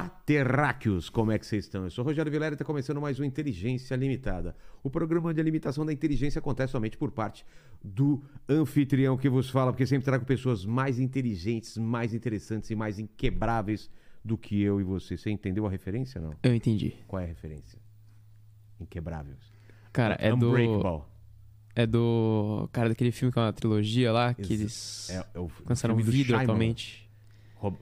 Olá, terráqueos, como é que vocês estão? Eu sou Rogério Vilela e está começando mais um Inteligência Limitada. O programa de limitação da inteligência acontece somente por parte do anfitrião que vos fala, porque sempre trago pessoas mais inteligentes, mais interessantes e mais inquebráveis do que eu e você. Você entendeu a referência, não? Eu entendi. Qual é a referência? Inquebráveis. Cara, é do. É do. Cara, daquele filme que é uma trilogia lá, que eles É, é o lançaram um vidro Shyamalan. atualmente.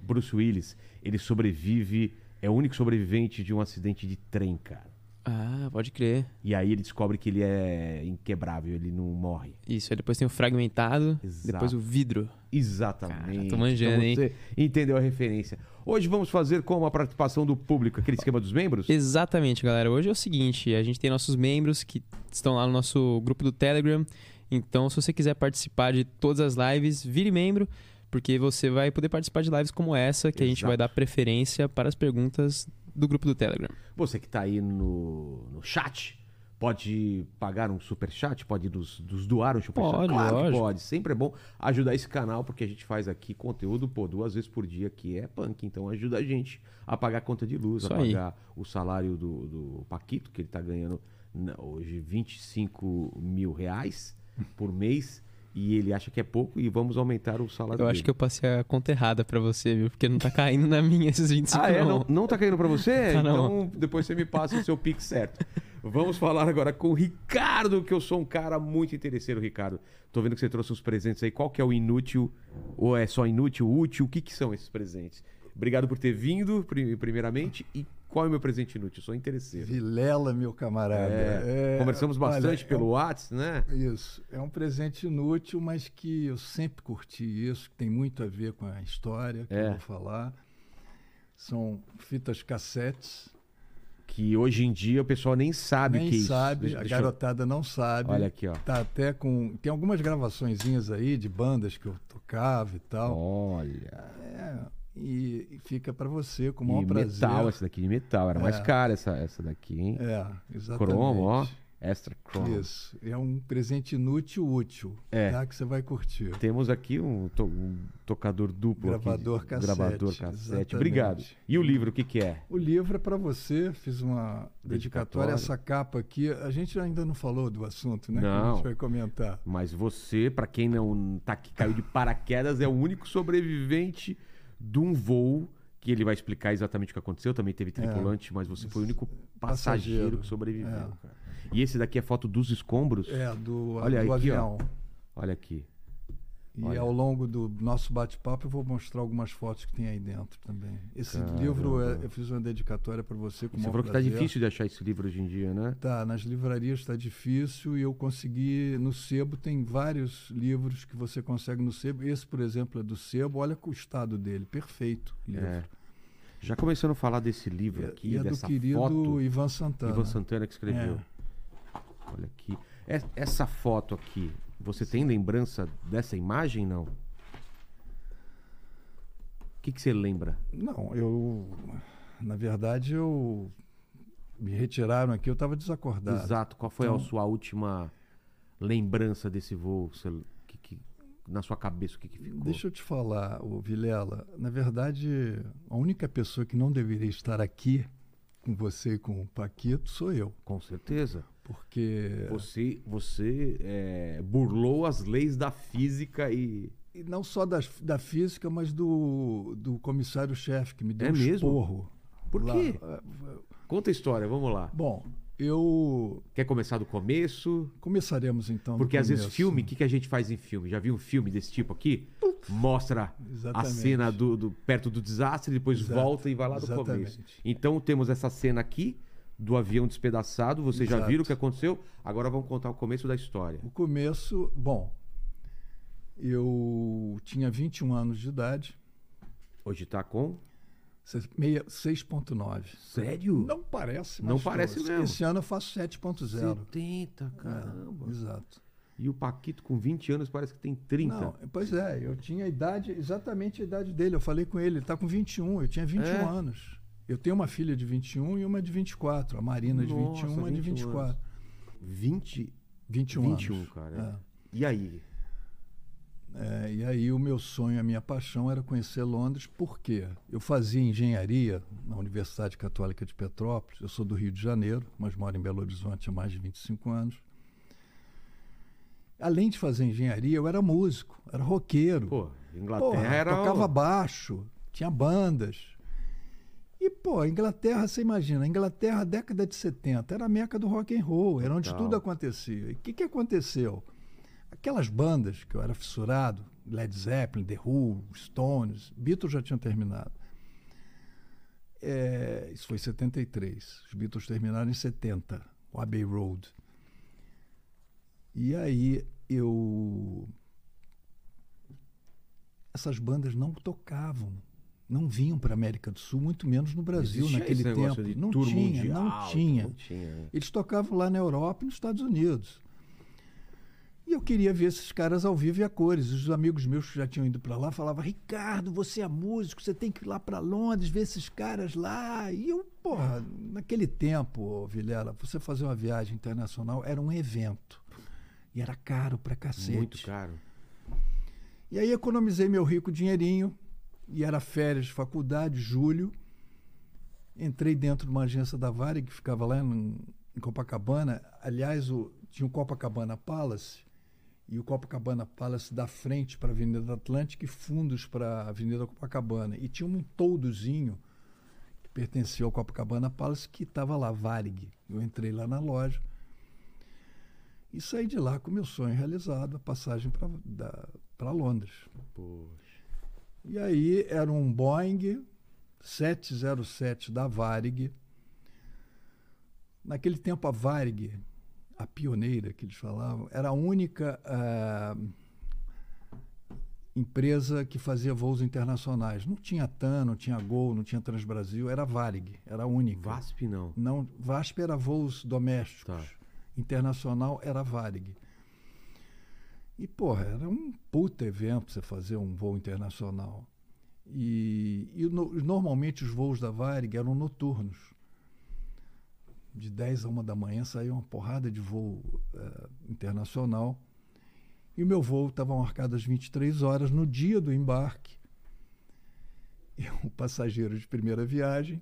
Bruce Willis, ele sobrevive, é o único sobrevivente de um acidente de trem, cara. Ah, pode crer. E aí ele descobre que ele é inquebrável, ele não morre. Isso, aí depois tem o fragmentado, Exato. depois o vidro. Exatamente. Cara, tô manjando, então você entendeu a referência. Hoje vamos fazer com a participação do público, aquele esquema dos membros? Exatamente, galera. Hoje é o seguinte: a gente tem nossos membros que estão lá no nosso grupo do Telegram. Então, se você quiser participar de todas as lives, vire membro, porque você vai poder participar de lives como essa, que a gente Exato. vai dar preferência para as perguntas do grupo do Telegram. Você que está aí no, no chat, pode pagar um super chat, pode nos, nos doar um super Pode, chat. Claro pode. Sempre é bom ajudar esse canal, porque a gente faz aqui conteúdo, pô, duas vezes por dia, que é punk. Então ajuda a gente a pagar a conta de luz, Isso a aí. pagar o salário do, do Paquito, que ele tá ganhando hoje 25 mil reais por mês. E ele acha que é pouco e vamos aumentar o salário Eu dele. acho que eu passei a conta errada pra você, viu? Porque não tá caindo na minha esses 25 Ah, é? não. Não, tá caindo pra você? Tá, então depois você me passa o seu pix certo. Vamos falar agora com o Ricardo, que eu sou um cara muito interesseiro, Ricardo. Tô vendo que você trouxe uns presentes aí. Qual que é o inútil? Ou é só inútil, útil? O que, que são esses presentes? Obrigado por ter vindo, pri- primeiramente. E qual é o meu presente inútil? Eu sou interesseiro. Vilela, meu camarada. É, É, conversamos bastante olha, pelo é um- WhatsApp, né? Isso. É um presente inútil, mas que eu sempre curti isso, que tem muito a ver com a história que É. eu vou falar. São fitas cassetes. Que hoje em dia o pessoal nem sabe Nem que é isso. sabe, Deixa- a deixa eu- garotada não sabe. Olha aqui, ó. Tá até com. Tem algumas gravaçõezinhas aí de bandas que eu tocava e tal. Olha. É, e, e fica para você com o E maior prazer. metal, essa daqui de metal. Era mais É. cara essa, essa daqui, hein? É, exatamente. Cromo, ó. Extra Chrome. Isso. É um presente inútil, útil. É. Tá? Que você vai curtir. Temos aqui um, to- um tocador duplo. aqui, Gravador cassete, Gravador cassete. exatamente. Obrigado. E o livro, o que, que é? O livro é para você, fiz uma Dedicatória. dedicatória. Essa capa aqui, a gente ainda não falou do assunto, né? Que a Não. gente vai comentar. Mas você, pra quem não tá aqui, caiu de paraquedas, é o único sobrevivente de um voo que ele vai explicar exatamente o que aconteceu. Também teve tripulante, mas você foi o único passageiro, Passageiro. que sobreviveu. É. E esse daqui é foto dos escombros? É, do, Olha do aqui, ó. avião. Olha aqui. E Olha. ao longo do nosso bate-papo eu vou mostrar algumas fotos que tem aí dentro também. Esse Caramba. livro, é- eu fiz uma dedicatória para você com Você falou que tá prazer. difícil de achar esse livro hoje em dia, né? Tá, nas livrarias está difícil e eu consegui. No Sebo tem vários livros que você consegue no Sebo. Esse, por exemplo, é do Sebo. Olha o estado dele, perfeito. Livro. É. Já começando a falar desse livro E- aqui, e é do dessa querido foto. Ivan Santana. Ivan Santana que escreveu. É. Olha aqui. É- Essa foto aqui, você tem lembrança dessa imagem, não? O que, que você lembra? Não, eu. Na verdade, eu. Me retiraram aqui, eu estava desacordado. Exato. Qual foi a Então- sua última lembrança desse voo? Você- que- que- na sua cabeça, o que, que ficou? Deixa eu te falar, o Vilela. Na verdade, a única pessoa que não deveria estar aqui com você e com o Paquito sou eu. Com certeza. Porque. Você, você é, burlou as leis da física e. E não só da, da física, mas do, do comissário-chefe, que me deu É um mesmo? esporro. Por lá. quê? Ah, Conta a história, vamos lá. Bom, eu. Quer começar do começo? Começaremos então. Porque às vezes filme, o que, que a gente faz em filme? Já viu um filme desse tipo aqui? Mostra a Exatamente. cena do, do- perto do desastre, depois Exato, volta e vai lá do exatamente. começo. Então temos essa cena aqui do avião despedaçado. Vocês já Exato. viram o que aconteceu? Agora vamos contar o começo da história. O começo, bom, eu tinha 21 anos de idade, Hoje tá com. se- meia- 6.9. Sério? Não parece, mas Não parece mesmo. Esse ano eu faço 7.0. 70, caramba. É, exato. E o Paquito com 20 anos parece que tem 30. Não, pois é, eu tinha a idade, exatamente a idade dele. Eu falei com ele, ele está com 21, eu tinha 21 É? anos. Eu tenho uma filha de 21 e uma de 24. A Marina de Nossa, 21 e uma de 21 24. 20. 21, 21, anos. cara. É. E aí? É, e aí o meu sonho, a minha paixão era conhecer Londres, por quê? Eu fazia engenharia na Universidade Católica de Petrópolis, eu sou do Rio de Janeiro, mas moro em Belo Horizonte há mais de 25 anos. Além de fazer engenharia, eu era músico, era roqueiro. Pô, Inglaterra Porra, era. tocava baixo, tinha bandas. E, pô, a Inglaterra, você imagina, a Inglaterra, década de 70, era a meca do rock and roll, era onde Total. tudo acontecia. E o que, que aconteceu? Aquelas bandas que eu era fissurado, Led Zeppelin, The Who, Stones, Beatles já tinham terminado. É, isso foi em 73. Os Beatles terminaram em 70, o Abbey Road. E aí eu essas bandas não tocavam, não vinham para a América do Sul, muito menos no Brasil Existia naquele tempo. Não tinha, mundial, não tinha. Não tinha. Eles tocavam lá na Europa e nos Estados Unidos. E eu queria ver esses caras ao vivo e a cores. Os amigos meus que já tinham ido para lá falavam: Ricardo, você é músico, você tem que ir lá para Londres ver esses caras lá. E eu, porra, naquele tempo, Vilela, você fazer uma viagem internacional era um evento. E era caro pra cacete. Muito caro. E aí economizei meu rico dinheirinho, e era férias de faculdade, julho. Entrei dentro de uma agência da Varig, que ficava lá em, em Copacabana. Aliás, o, tinha o Copacabana Palace, e o Copacabana Palace da frente para a Avenida Atlântica e fundos para a Avenida Copacabana. E tinha um toldozinho que pertencia ao Copacabana Palace que estava lá, Varig. Eu entrei lá na loja e saí de lá com meu sonho realizado, a passagem para Londres. Poxa. E aí era um Boeing 707 da Varig. Naquele tempo a Varig, a pioneira que eles falavam, era a única ah, empresa que fazia voos internacionais. Não tinha TAM, não tinha Gol, não tinha Transbrasil, era a Varig, era a única. VASP não. Não, VASP era voos domésticos. Tá. Internacional era a Varig. E, porra, era um puta evento você fazer um voo internacional. E, e no- normalmente os voos da Varig eram noturnos. De 10 a 1 da manhã saía uma porrada de voo eh, internacional. E o meu voo estava marcado às 23 horas no dia do embarque. Eu, passageiro de primeira viagem,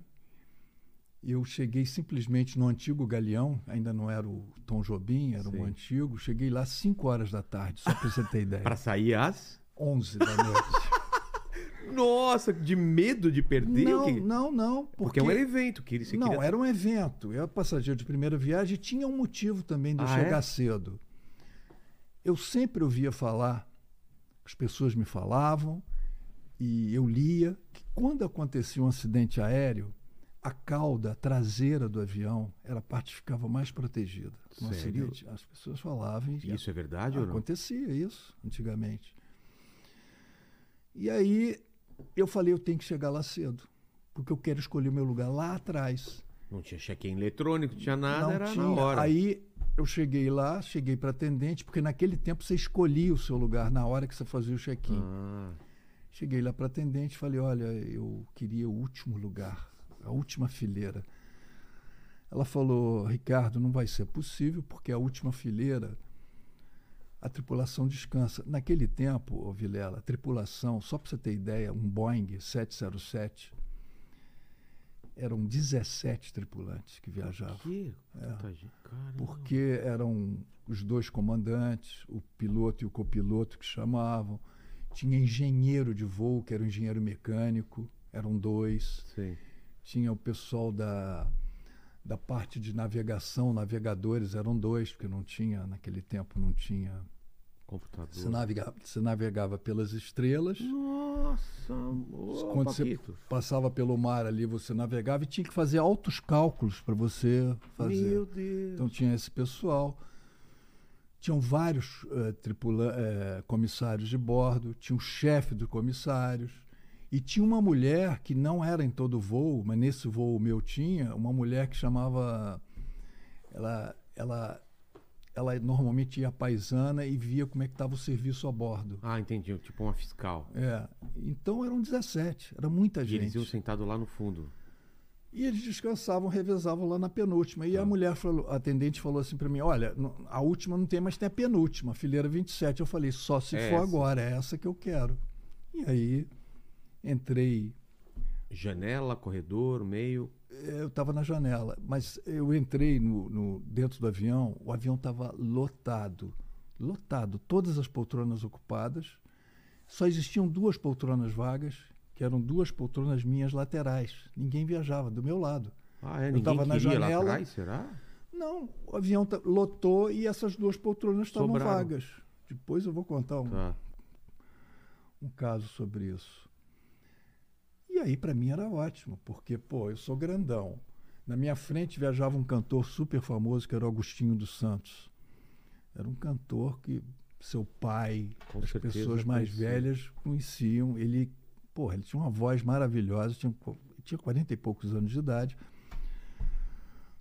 eu cheguei simplesmente no antigo galeão, ainda não era o Tom Jobim, era Sim. o antigo. Cheguei lá às 5 horas da tarde, só para você ter ideia. Pra sair as. 11 da noite. Nossa, de medo de perder? não, não, não. Porque, Porque, é um evento que ele se Não, queria... era um evento. Eu era passageiro de primeira viagem e tinha um motivo também de Ah, é? chegar cedo. Eu sempre ouvia falar, as pessoas me falavam, e eu lia, que quando acontecia um acidente aéreo, a cauda traseira do avião era a parte que ficava mais protegida. No Sério? acidente. As pessoas falavam. e Isso é verdade ou não? Acontecia isso antigamente. E aí eu falei, eu tenho que chegar lá cedo, porque eu quero escolher o meu lugar lá atrás. Não tinha check-in eletrônico, não tinha nada, Não era tinha. na hora. Aí eu cheguei lá, cheguei para atendente, porque naquele tempo você escolhia o seu lugar na hora que você fazia o check-in. Ah, Cheguei lá para atendente e falei: Olha, eu queria o último lugar, a última fileira. Ela falou: Ricardo, não vai ser possível, porque a última fileira, a tripulação descansa. Naquele tempo, ô Vilela, a tripulação, só para você ter ideia, um Boeing 707, eram 17 tripulantes que viajavam. que? É. Porque eram os dois comandantes, o piloto e o copiloto que chamavam. Tinha engenheiro de voo, que era o engenheiro mecânico, eram dois. Sim. Tinha o pessoal da, da parte de navegação, navegadores, eram dois, porque não tinha, naquele tempo não tinha. Computador. Você navegava, você navegava pelas estrelas. Nossa, ô, Quando você passava pelo mar ali, você navegava e tinha que fazer altos cálculos para você fazer. Meu Deus. Então tinha esse pessoal. Tinham vários eh, tripula- eh, comissários de bordo, tinha o chefe dos comissários. E tinha uma mulher que não era em todo voo, mas nesse voo meu tinha, uma mulher que chamava. Ela, ela, ela normalmente ia à paisana e via como é que estava o serviço a bordo. Ah, entendi. Tipo uma fiscal. É, então eram 17, era muita E eles gente. iam sentados lá no fundo. E eles descansavam, revezavam lá na penúltima. E a mulher falou, a atendente falou assim para mim: Olha, a última não tem, mas tem a penúltima, fileira 27. Eu falei: Só se É for essa. agora, é essa que eu quero. E aí entrei. Janela, corredor, meio. Eu estava na janela, mas eu entrei no, no- dentro do avião, o avião estava lotado. Lotado, todas as poltronas ocupadas. Só existiam duas poltronas vagas, que eram duas poltronas minhas laterais. Ninguém viajava do meu lado. Ah, é? Eu Ninguém tava na janela. lá atrás, será? Não, o avião lotou e essas duas poltronas estavam vagas. Depois eu vou contar um, Tá. um caso sobre isso. E aí, para mim, era ótimo, porque, pô, eu sou grandão. Na minha frente viajava um cantor super famoso, que era o Agostinho dos Santos. Era um cantor que seu pai, Com as pessoas mais conhecia. velhas conheciam. Ele, porra, ele tinha uma voz maravilhosa, tinha, tinha 40 e poucos anos de idade.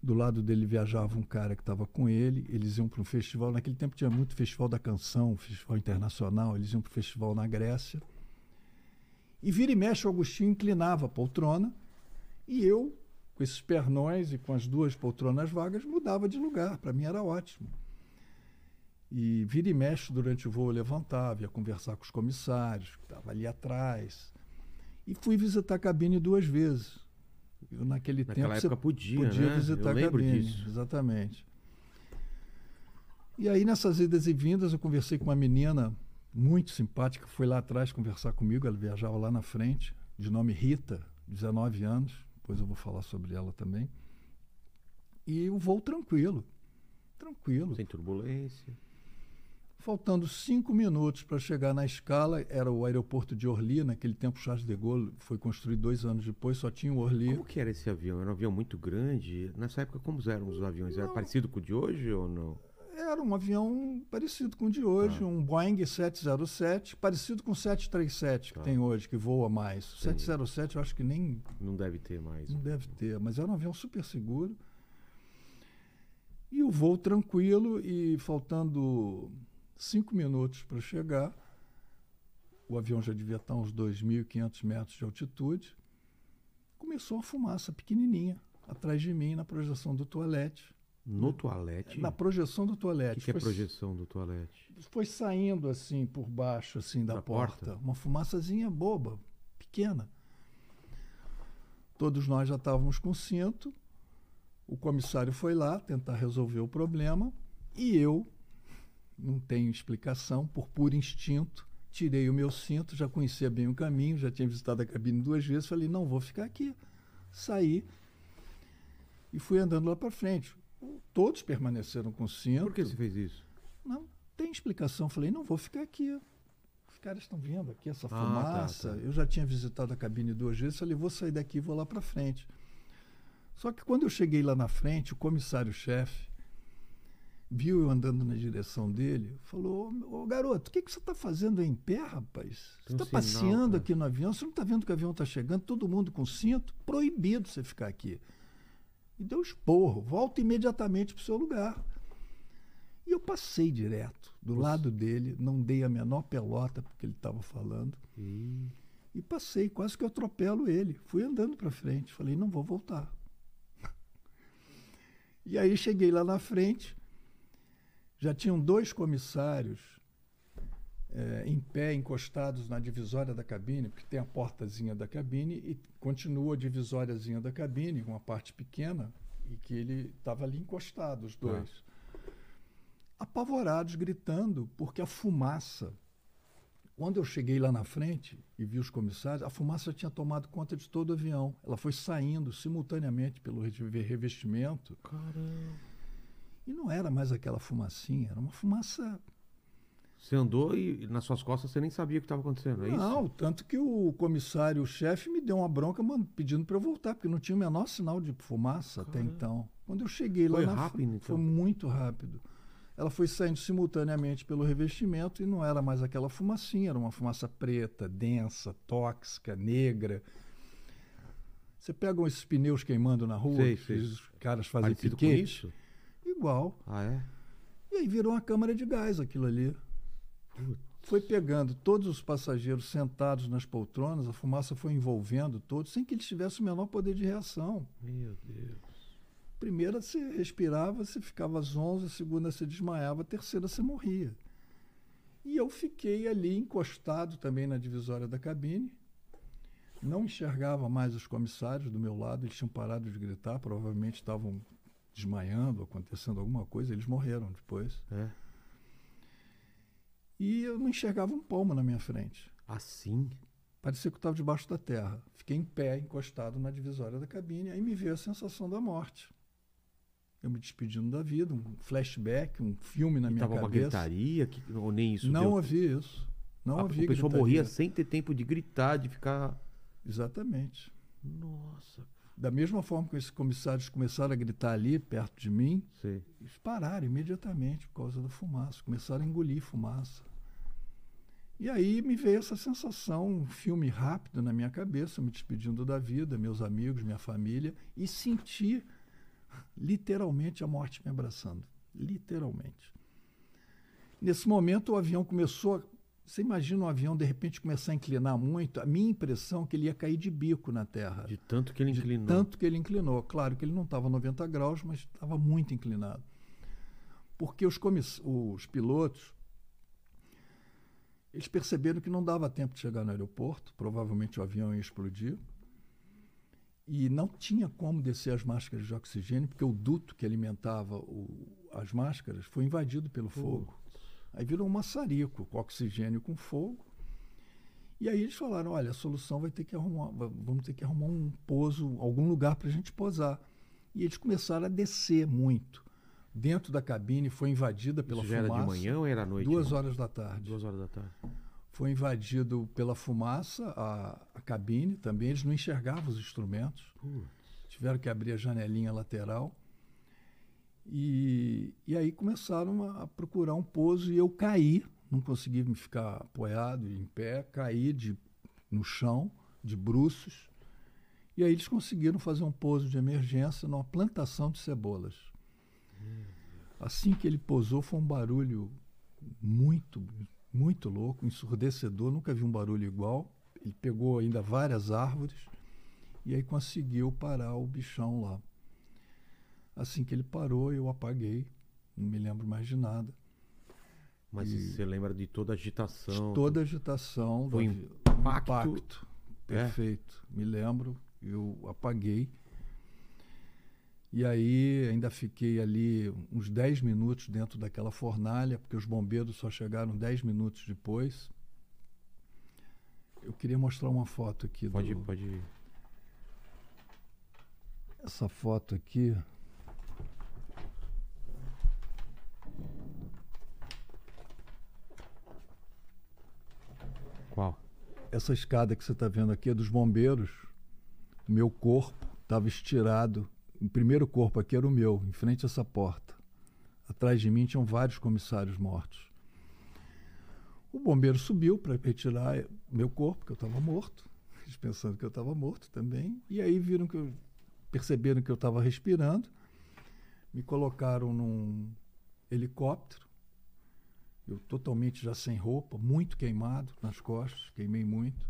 Do lado dele viajava um cara que estava com ele. Eles iam para um festival. Naquele tempo tinha muito festival da canção, festival internacional. Eles iam para o festival na Grécia. E vira e mexe, o Agostinho inclinava a poltrona. E eu, com esses pernões e com as duas poltronas vagas, mudava de lugar. Para mim era ótimo. E vira e mexe, durante o voo, eu levantava, ia conversar com os comissários, que estavam ali atrás. E fui visitar a cabine duas vezes. Eu, naquele Naquela tempo, você época podia, podia né? visitar Eu a cabine. disso. Exatamente. E aí, nessas idas e vindas, eu conversei com uma menina muito simpática, foi lá atrás conversar comigo, ela viajava lá na frente, de nome Rita, 19 anos, depois eu vou falar sobre ela também. E o voo tranquilo, tranquilo. Sem turbulência. Faltando cinco minutos para chegar na escala, era o aeroporto de Orly, naquele tempo Charles de Gaulle foi construído dois anos depois, só tinha o Orly. Como que era esse avião? Era um avião muito grande? Nessa época, como eram os aviões? Era Não. parecido com o de hoje ou não? Era um avião parecido com o de hoje, Tá. um Boeing 707, parecido com o 737 que Tá. tem hoje, que voa mais. O Entendi. 707 eu acho que nem Não deve ter mais. não deve ter, mas era um avião super seguro. E o voo tranquilo e faltando cinco minutos para chegar, o avião já devia estar uns 2.500 metros de altitude, começou uma fumaça pequenininha atrás de mim na projeção do toalete. No toalete? Na projeção do O toalete. que, que é Foi- projeção do toalete? foi saindo assim por baixo assim da, Da porta. porta? uma fumaçazinha boba, pequena. Todos nós já estávamos com cinto. O comissário foi lá tentar resolver o problema e eu não tenho explicação, por puro instinto, tirei o meu cinto, já conhecia bem o caminho, já tinha visitado a cabine duas vezes, falei, não vou ficar aqui. Saí e fui andando lá para frente. Todos permaneceram com cinto. Por que você fez isso? Não tem explicação. Falei, não vou ficar aqui. Os caras estão vendo aqui essa Ah, tá, fumaça. tá. Eu já tinha visitado a cabine duas vezes. Falei, vou sair daqui e vou lá para frente. Só que quando eu cheguei lá na frente, o comissário-chefe viu eu andando na direção dele, falou: Ô garoto, o que, que você está fazendo aí em pé, rapaz? Você está passeando cara." aqui no avião? Você não está vendo que o avião está chegando? Todo mundo com cinto? Proibido você ficar aqui. E deu esporro, volta imediatamente para o seu lugar. E eu passei direto do Você- lado dele, não dei a menor pelota porque ele estava falando. Ih, E passei, quase que eu atropelo ele. Fui andando para frente. Falei, não vou voltar. E aí cheguei lá na frente, já tinham dois comissários eh, em pé, encostados na divisória da cabine, porque tem a portazinha da cabine e continua a divisóriazinha da cabine, uma parte pequena, e que ele estava ali encostado, os dois. Apavorados, gritando, porque a fumaça quando eu cheguei lá na frente e vi os comissários, a fumaça tinha tomado conta de todo o avião. Ela foi saindo simultaneamente pelo re- revestimento caramba. e não era mais aquela fumacinha, era uma fumaça. Você andou e nas suas costas você nem sabia o que estava acontecendo, é isso? não, tanto que o comissário-chefe me deu uma bronca mano, pedindo para eu voltar, porque não tinha o menor sinal de fumaça até Caramba. então. Quando eu cheguei lá Foi na rápido, frente, então? foi muito rápido. Ela foi saindo simultaneamente pelo revestimento e não era mais aquela fumacinha, era uma fumaça preta, densa, tóxica, negra. Você pega esses pneus queimando na rua, Sei, sei. os caras fazem Parecido piquete, isso? igual. Ah, é? E aí virou uma câmara de gás aquilo ali. Foi pegando todos os passageiros sentados nas poltronas, a fumaça foi envolvendo todos, sem que eles tivessem o menor poder de reação. Meu Deus. Primeira você respirava, você ficava zonza, a segunda você desmaiava, a terceira você morria. E eu fiquei ali encostado também na divisória da cabine. Não enxergava mais os comissários do meu lado, eles tinham parado de gritar, provavelmente estavam desmaiando, acontecendo alguma coisa, eles morreram depois. É. E eu não enxergava um palmo na minha frente. Assim? Parecia que eu estava debaixo da terra. Fiquei em pé, encostado na divisória da cabine, aí me veio a sensação da morte. Eu me despedindo da vida, um flashback, um filme na E minha tava uma cabeça. gritaria, que, ou nem isso não deu? havia isso. Não a, havia o pessoal gritaria. morria sem ter tempo de gritar, de ficar. Exatamente. Nossa. Da mesma forma que esses comissários começaram a gritar ali, perto de mim, Sei. eles pararam imediatamente por causa da fumaça. Começaram a engolir fumaça. E aí me veio essa sensação, um filme rápido na minha cabeça, me despedindo da vida, meus amigos, minha família, e senti literalmente a morte me abraçando. Literalmente. Nesse momento o avião começou a. Você imagina um avião de repente começar a inclinar muito? A minha impressão é que ele ia cair de bico na terra. De tanto que ele De inclinou. Tanto que ele inclinou. Claro que ele não estava 90 graus, mas estava muito inclinado. Porque os, comiss... os pilotos eles perceberam que não dava tempo de chegar no aeroporto, provavelmente o avião ia explodir. E não tinha como descer as máscaras de oxigênio, porque o duto que alimentava o- as máscaras foi invadido pelo fogo. Aí virou um maçarico, com oxigênio com fogo. E aí eles falaram, olha, a solução vai ter que arrumar, va- vamos ter que arrumar um pouso, algum lugar para a gente posar. E eles começaram a descer muito. Dentro da cabine foi invadida pela Isso já era fumaça. de manhã ou era à noite? Duas horas da tarde. Duas horas da tarde. Foi invadido pela fumaça a, a cabine também. Eles não enxergavam os instrumentos. Tiveram que abrir a janelinha lateral. E, e aí começaram a, procurar um pouso e eu caí. Não consegui me ficar apoiado em pé. Caí de, no chão, de bruços. E aí eles conseguiram fazer um pouso de emergência numa plantação de cebolas. Assim que ele pousou, foi um barulho muito, muito louco, ensurdecedor. Nunca vi um barulho igual. Ele pegou ainda várias árvores e aí conseguiu parar o bichão lá. Assim que ele parou, eu apaguei. Não me lembro mais de nada. Mas E- você lembra de toda a De agitação? toda a agitação. do impacto? impacto. É. Perfeito. Me lembro. Eu apaguei. E aí ainda fiquei ali uns 10 minutos dentro daquela fornalha, porque os bombeiros só chegaram 10 minutos depois. Eu queria mostrar uma foto aqui. Pode, do, pode. Essa foto aqui. Qual? Essa escada que você está vendo aqui é dos bombeiros. O meu corpo estava estirado. O primeiro corpo aqui era o meu, em frente a essa porta. Atrás de mim tinham vários comissários mortos. O bombeiro subiu para retirar meu corpo, que eu estava morto. Eles pensando que eu estava morto também. E aí viram que eu, perceberam que eu estava respirando. Me colocaram num helicóptero. Eu totalmente já sem roupa, muito queimado nas costas, queimei muito.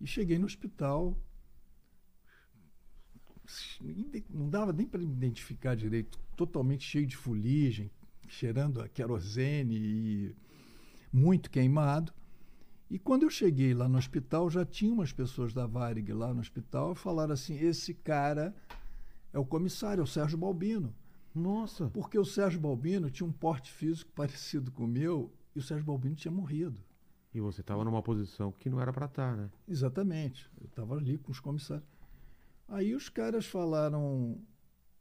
E cheguei no hospital. Não dava nem para me identificar direito, totalmente cheio de fuligem, cheirando a querosene e muito queimado. E quando eu cheguei lá no hospital, já tinha umas pessoas da Varig lá no hospital e falaram assim: esse cara é o comissário, é o Sérgio Balbino. Nossa! Porque o Sérgio Balbino tinha um porte físico parecido com o meu e o Sérgio Balbino tinha morrido. E você tava numa posição que não era pra estar, né? Exatamente. Eu estava ali com os comissários. Aí os caras falaram: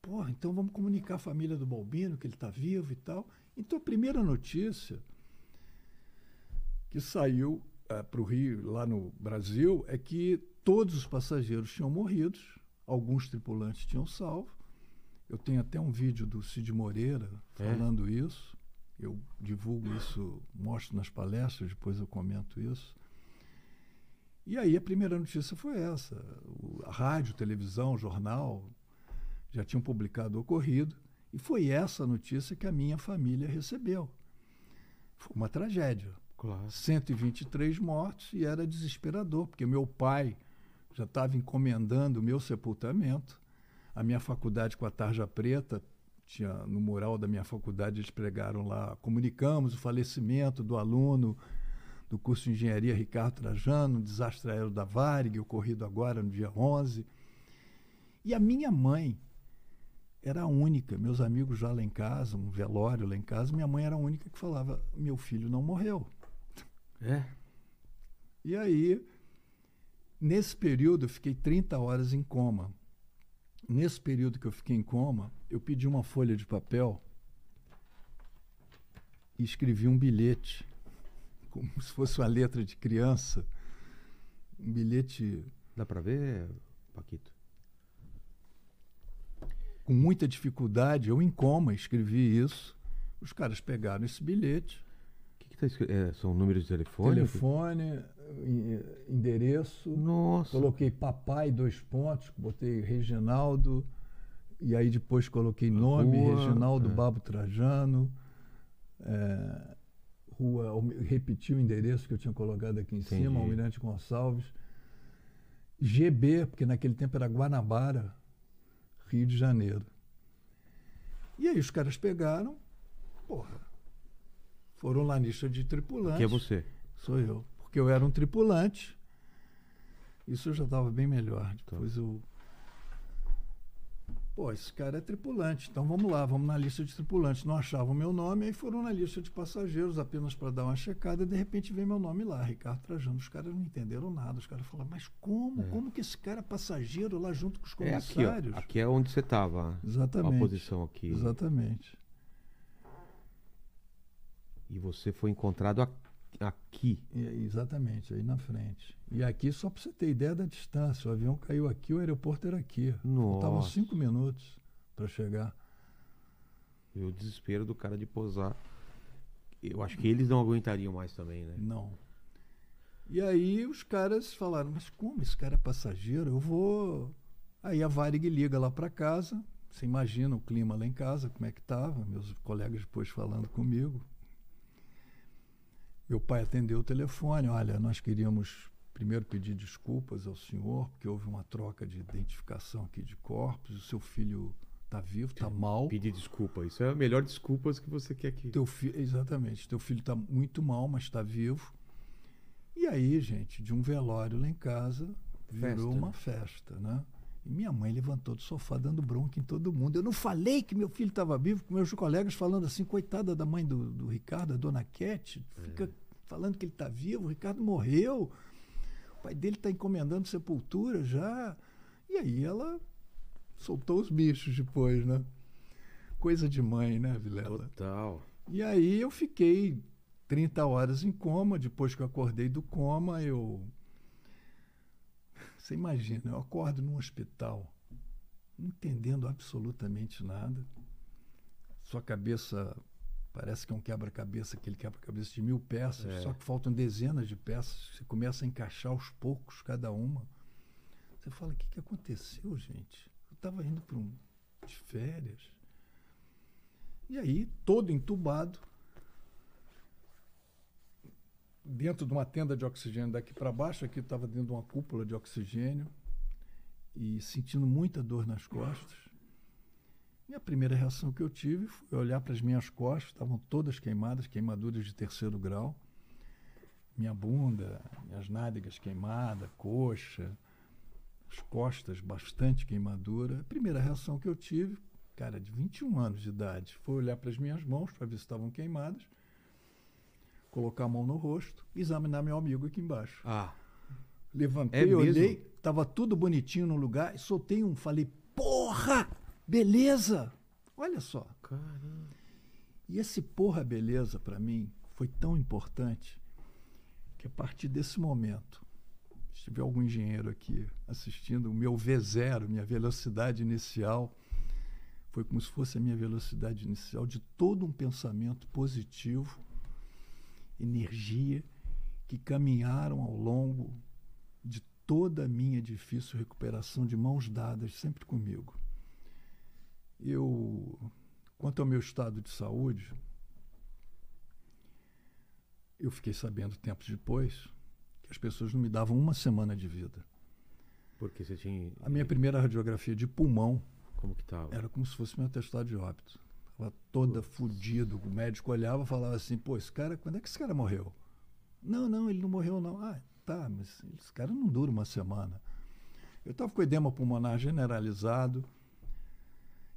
porra, então vamos comunicar a família do Balbino, que ele está vivo e tal. Então a primeira notícia que saiu para o Rio, lá no Brasil, é que todos os passageiros tinham morrido, alguns tripulantes tinham salvo. Eu tenho até um vídeo do Cid Moreira É? falando isso. Eu divulgo isso, mostro nas palestras, depois eu comento isso. E aí a primeira notícia foi essa. O- a rádio, televisão, jornal já tinham publicado o ocorrido. E foi essa notícia que a minha família recebeu. Foi uma tragédia. Claro. 123 mortos e era desesperador, porque meu pai já estava encomendando o meu sepultamento. A minha faculdade com a tarja preta, tinha no mural da minha faculdade eles pregaram lá, comunicamos o falecimento do aluno do curso de engenharia Ricardo Trajano, desastre aéreo da Varig, ocorrido agora no dia 11. E a minha mãe era a única, meus amigos já lá em casa, um velório lá em casa, minha mãe era a única que falava: "Meu filho não morreu". É. E aí, nesse período, eu fiquei 30 horas em coma. Nesse período que eu fiquei em coma, eu pedi uma folha de papel e escrevi um bilhete, como se fosse uma letra de criança. Um bilhete Dá pra ver, Paquito? com muita dificuldade, eu em coma escrevi isso. Os caras pegaram esse bilhete, O que, que tá escrito? É, são números de telefone? telefone, endereço, Nossa. Coloquei papai, dois pontos, botei Reginaldo, e aí depois coloquei nome, Rua, Reginaldo é. Babo Trajano, é, rua, repeti o endereço que eu tinha colocado aqui em Entendi. cima, Almirante Gonçalves. GB, porque naquele tempo era Guanabara, Rio de Janeiro. E aí os caras pegaram, porra, foram lá na lista de tripulantes. Que é você. Sou eu. Porque eu era um tripulante. Isso eu já estava bem melhor. Tá. Depois eu. Pô, esse cara é tripulante. Então vamos lá, vamos na lista de tripulantes. Não achavam meu nome, aí foram na lista de passageiros apenas para dar uma checada. De repente vem meu nome lá, Ricardo Trajano. Os caras não entenderam nada. Os caras falaram, mas como? É. Como que esse cara é passageiro lá junto com os É aqui, comissários? Aqui é onde você tava. Exatamente. A posição aqui. Exatamente. E você foi encontrado a- aqui. E- exatamente, aí na frente. E aqui, só para você ter ideia da distância, o avião caiu aqui, o aeroporto era aqui. Faltavam cinco minutos para chegar. E o desespero do cara de posar. Eu acho que eles não aguentariam mais também, né? Não. E aí os caras falaram, mas como esse cara é passageiro? Eu vou. Aí a Varig liga lá para casa. Você imagina o clima lá em casa, como é que estava, meus colegas depois falando comigo. Meu pai atendeu o telefone, olha, nós queríamos primeiro pedir desculpas ao senhor, porque houve uma troca de identificação aqui de corpos, o seu filho está vivo, está mal. Pedir desculpa. Isso é a melhor desculpa que você quer aqui. Teu fi... Exatamente. Teu filho está muito mal, mas está vivo. E aí, gente, de um velório lá em casa, virou Festa, uma festa, né? E minha mãe levantou do sofá dando bronca em todo mundo. Eu não falei que meu filho estava vivo, com meus colegas falando assim, coitada da mãe do, do Ricardo, a dona Cat, fica falando que ele está vivo, o Ricardo morreu, o pai dele está encomendando sepultura já. E aí ela soltou os bichos depois, né? Coisa de mãe, né, Vilela? Total. E aí eu fiquei 30 horas em coma. Depois que eu acordei do coma, eu. Você imagina, eu acordo num hospital, não entendendo absolutamente nada. Sua cabeça parece que é um quebra-cabeça, aquele quebra-cabeça de mil peças, É. só que faltam dezenas de peças. Você começa a encaixar aos poucos cada uma. Você fala: o que, que aconteceu, gente? Eu estava indo para um de férias. E aí, todo entubado, dentro de uma tenda de oxigênio daqui para baixo, aqui estava dentro de uma cúpula de oxigênio e sentindo muita dor nas costas. E a primeira reação que eu tive foi olhar para as minhas costas, estavam todas queimadas, queimaduras de terceiro grau. Minha bunda, minhas nádegas queimadas, coxa, as costas bastante queimadura. A primeira reação que eu tive, cara de 21 anos de idade, foi olhar para as minhas mãos para ver se estavam queimadas, colocar a mão no rosto e examinar meu amigo aqui embaixo. Ah, Levantei, É olhei, tava tudo bonitinho no lugar soltei um, falei, porra, beleza! Olha só. caramba. E esse porra beleza para mim foi tão importante que a partir desse momento, se tiver algum engenheiro aqui assistindo, o meu V0, minha velocidade inicial, foi como se fosse a minha velocidade inicial de todo um pensamento positivo, energia que caminharam ao longo de toda a minha difícil recuperação de mãos dadas sempre comigo. Eu, quanto ao meu estado de saúde, eu fiquei sabendo tempos depois que as pessoas não me davam uma semana de vida. Porque você tinha. A minha primeira radiografia de pulmão Como que era como se fosse meu atestado de óbito. Estava toda fudido. O médico olhava e falava assim, pô, esse cara, quando é que esse cara morreu? Não, não, ele não morreu não. Ah, tá, mas esse cara não dura uma semana. Eu estava com edema pulmonar generalizado,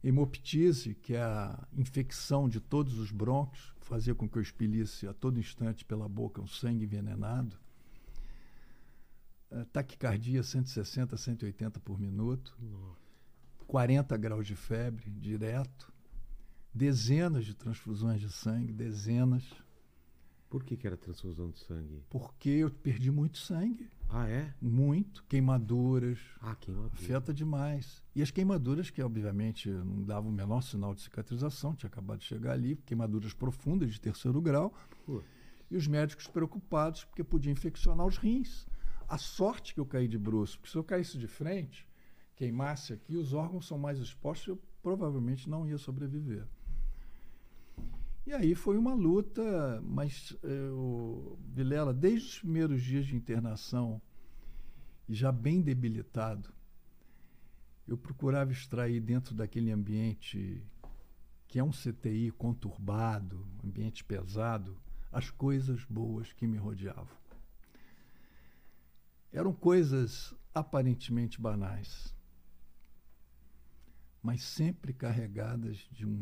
hemoptise, que é a infecção de todos os brônquios, fazia com que eu expelisse a todo instante pela boca um sangue envenenado. Eh, Taquicardia 160, 180 por minuto. 40 graus de febre direto. Dezenas de transfusões de sangue, dezenas. Por que, que era transfusão de sangue? Porque eu perdi muito sangue. Ah, é? Muito. Queimaduras. Ah, queimadura. Afeta demais. E as queimaduras, que obviamente não davam o menor sinal de cicatrização, tinha acabado de chegar ali, queimaduras profundas de terceiro grau. Pô. E os médicos preocupados, porque podia infeccionar os rins. A sorte que eu caí de bruço, porque se eu caísse de frente, queimasse aqui, os órgãos são mais expostos, eu provavelmente não ia sobreviver. E aí foi uma luta, mas eu, Vilela, desde os primeiros dias de internação, já bem debilitado, eu procurava extrair dentro daquele ambiente que é um CTI conturbado, ambiente pesado, as coisas boas que me rodeavam. Eram coisas aparentemente banais, mas sempre carregadas de um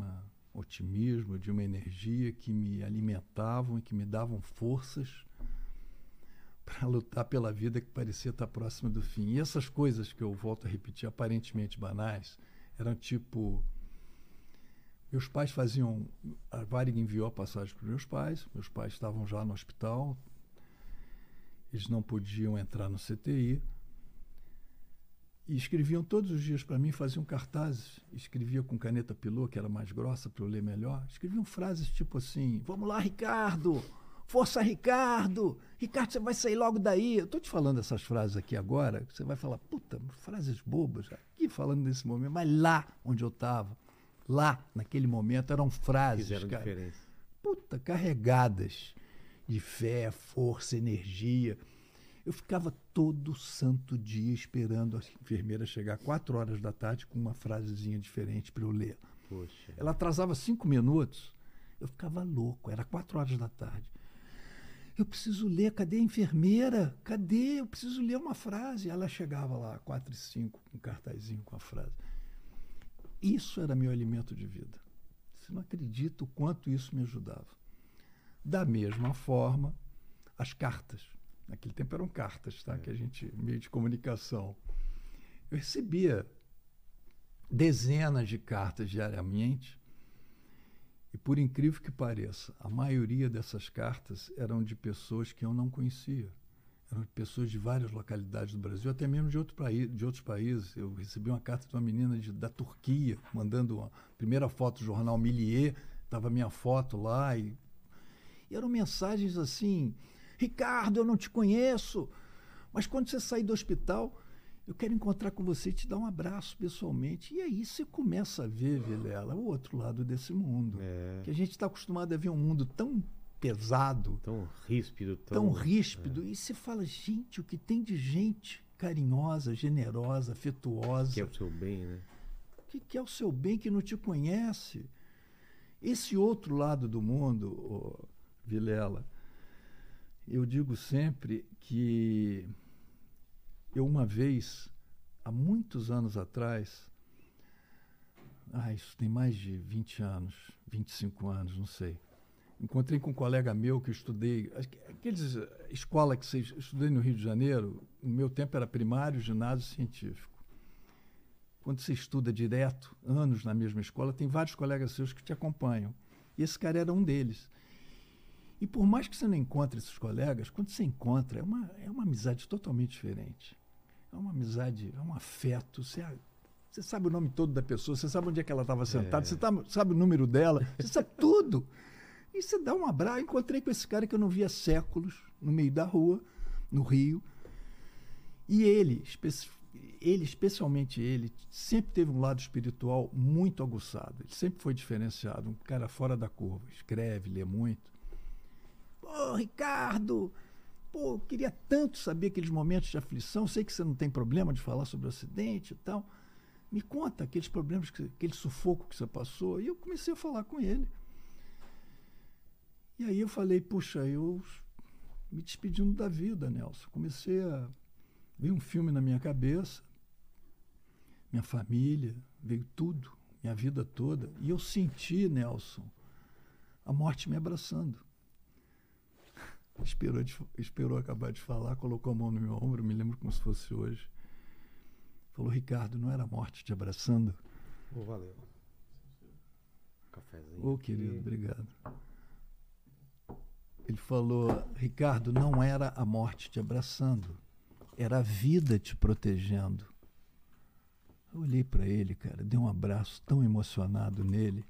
otimismo, de uma energia que me alimentavam e que me davam forças para lutar pela vida que parecia estar próxima do fim. E essas coisas que eu volto a repetir, aparentemente banais, eram tipo. Meus pais faziam. A Varig enviou a passagem para meus pais, meus pais estavam já no hospital, eles não podiam entrar no CTI. E escreviam todos os dias para mim, faziam cartazes, escrevia com caneta pilô, que era mais grossa para eu ler melhor. Escreviam frases tipo assim: Vamos lá, Ricardo! Força, Ricardo! Ricardo, você vai sair logo daí. Eu estou te falando essas frases aqui agora, você vai falar, puta, frases bobas, aqui falando nesse momento, mas lá onde eu estava, lá, naquele momento, eram frases. Fizeram cara, diferença. puta, carregadas de fé, força, energia. Eu ficava todo santo dia esperando a enfermeira chegar quatro horas da tarde com uma frasezinha diferente para eu ler. Poxa. Ela atrasava cinco minutos, eu ficava louco, era quatro horas da tarde. Eu preciso ler, cadê a enfermeira? Cadê? Eu preciso ler uma frase. Ela chegava lá, quatro e cinco, com um cartazinho com a frase. Isso era meu alimento de vida. Você não acredita o quanto isso me ajudava. Da mesma forma, as cartas. Naquele tempo eram cartas, tá? Que a gente, meio de comunicação. Eu recebia dezenas de cartas diariamente. E por incrível que pareça, a maioria dessas cartas eram de pessoas que eu não conhecia. Eram de pessoas de várias localidades do Brasil, até mesmo de, outro país, de outros países. Eu recebi uma carta de uma menina de, da Turquia, mandando a primeira foto do jornal Millier, estava minha foto lá. E, e eram mensagens assim: Ricardo, eu não te conheço, mas quando você sair do hospital, eu quero encontrar com você e te dar um abraço pessoalmente. E aí você começa a ver, Vilela, o outro lado desse mundo. É. Que a gente está acostumado a ver um mundo tão pesado, Tão ríspido, tão. tão ríspido. E você fala, gente, o que tem de gente carinhosa, generosa, afetuosa, Que é o seu bem, né? que quer o seu bem, que não te conhece. Esse outro lado do mundo, ô, Vilela, eu digo sempre que eu uma vez, há muitos anos atrás, ah, isso tem mais de 20 anos, 25 anos, não sei. Encontrei com um colega meu que eu estudei, aqueles escola que eu estudei no Rio de Janeiro, no meu tempo era primário, ginásio científico. Quando você estuda direto, anos na mesma escola, tem vários colegas seus que te acompanham. E esse cara era um deles. E por mais que você não encontre esses colegas, quando você encontra, é uma, é uma amizade totalmente diferente. É uma amizade, é um afeto. Você, você sabe o nome todo da pessoa, você sabe onde é que ela estava sentada, É. você tá- sabe o número dela, você sabe tudo. E você dá um abraço. Eu encontrei com esse cara que eu não via séculos, no meio da rua, no Rio. E ele, especi- ele, especialmente ele, sempre teve um lado espiritual muito aguçado. Ele sempre foi diferenciado, um cara fora da curva. Escreve, lê muito. Pô, Ricardo, pô, eu queria tanto saber aqueles momentos de aflição. Sei que você não tem problema de falar sobre o acidente e tal. Me conta aqueles problemas, que, aquele sufoco que você passou. E eu comecei a falar com ele. E aí eu falei, puxa, eu me despedindo da vida, Nelson. Comecei a. Veio um filme na minha cabeça, minha família, veio tudo, minha vida toda. E eu senti, Nelson, a morte me abraçando. Esperou, esperou acabar de falar, colocou a mão no meu ombro, me lembro como se fosse hoje. Falou, Ricardo, não era a morte te abraçando? Oh, valeu. Cafézinho. Ô, oh, querido, obrigado. Ele falou, Ricardo, não era a morte te abraçando, era a vida te protegendo. Eu olhei para ele, cara, dei um abraço tão emocionado nele.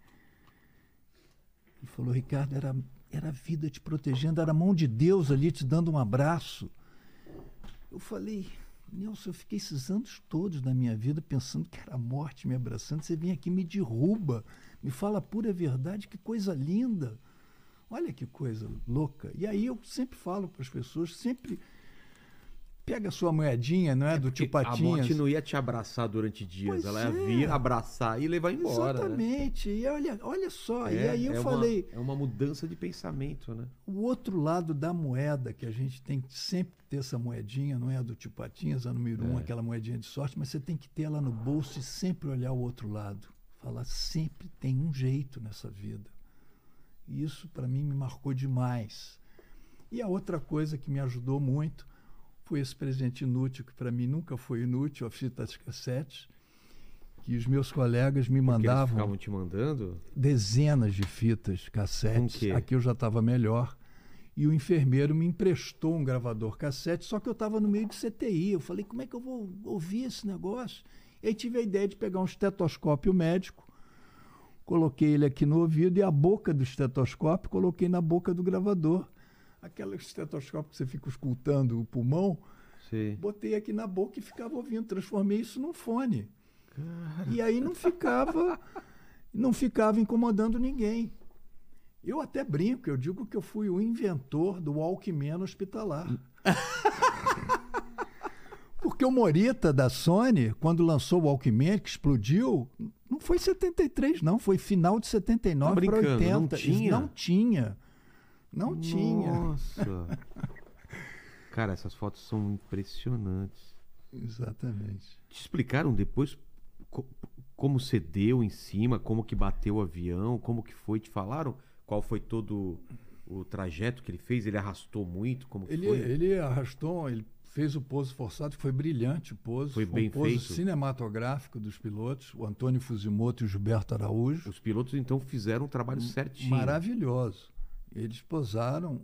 Ele falou, Ricardo, era, era a vida te protegendo, era a mão de Deus ali te dando um abraço. Eu falei, Nelson, eu fiquei esses anos todos da minha vida pensando que era a morte me abraçando. Você vem aqui me derruba, me fala a pura verdade, que coisa linda. Olha que coisa louca. E aí eu sempre falo para as pessoas, sempre pega sua moedinha, não é, é do tio Patinhas. A morte não ia te abraçar durante dias, pois ela ia é. vir abraçar e levar embora. Né? Exatamente. Né? E olha, olha só, é, e aí eu é falei. Uma, é uma mudança de pensamento, né? O outro lado da moeda, que a gente tem que sempre ter essa moedinha, não é a do tio Patinhas, a número um, é. aquela moedinha de sorte, mas você tem que ter ela no bolso e sempre olhar o outro lado. Falar, sempre tem um jeito nessa vida. E isso, para mim, me marcou demais. E a outra coisa que me ajudou muito foi esse presente inútil, que para mim nunca foi inútil, a fita de cassete, que os meus colegas me Porque mandavam. Eles ficavam te mandando? Dezenas de fitas cassete. Aqui eu já estava melhor. E o enfermeiro me emprestou um gravador cassete, só que eu estava no meio de CTI. Eu falei, como é que eu vou ouvir esse negócio? E aí tive a ideia de pegar um estetoscópio médico, coloquei ele aqui no ouvido e a boca do estetoscópio coloquei na boca do gravador aquele estetoscópio que você fica escutando o pulmão, Sim. botei aqui na boca e ficava ouvindo, transformei isso num fone. Cara. E aí não ficava, não ficava incomodando ninguém. Eu até brinco, eu digo que eu fui o inventor do Walkman hospitalar. Porque o Morita da Sony, quando lançou o Walkman, que explodiu, não foi 73, não, foi final de 79 tá para 80. Não tinha. Não tinha. Não Nossa. tinha. Nossa. Cara, essas fotos são impressionantes. Exatamente. Te explicaram depois como você deu em cima, como que bateu o avião, como que foi? Te falaram qual foi todo o trajeto que ele fez? Ele arrastou muito? Como ele, foi? Ele arrastou, ele fez o pouso forçado, que foi brilhante o pouso. Foi, foi bem um pouso feito. cinematográfico dos pilotos, o Antônio Fuzimoto e o Gilberto Araújo. Os pilotos então fizeram um trabalho certinho. Maravilhoso. Eles posaram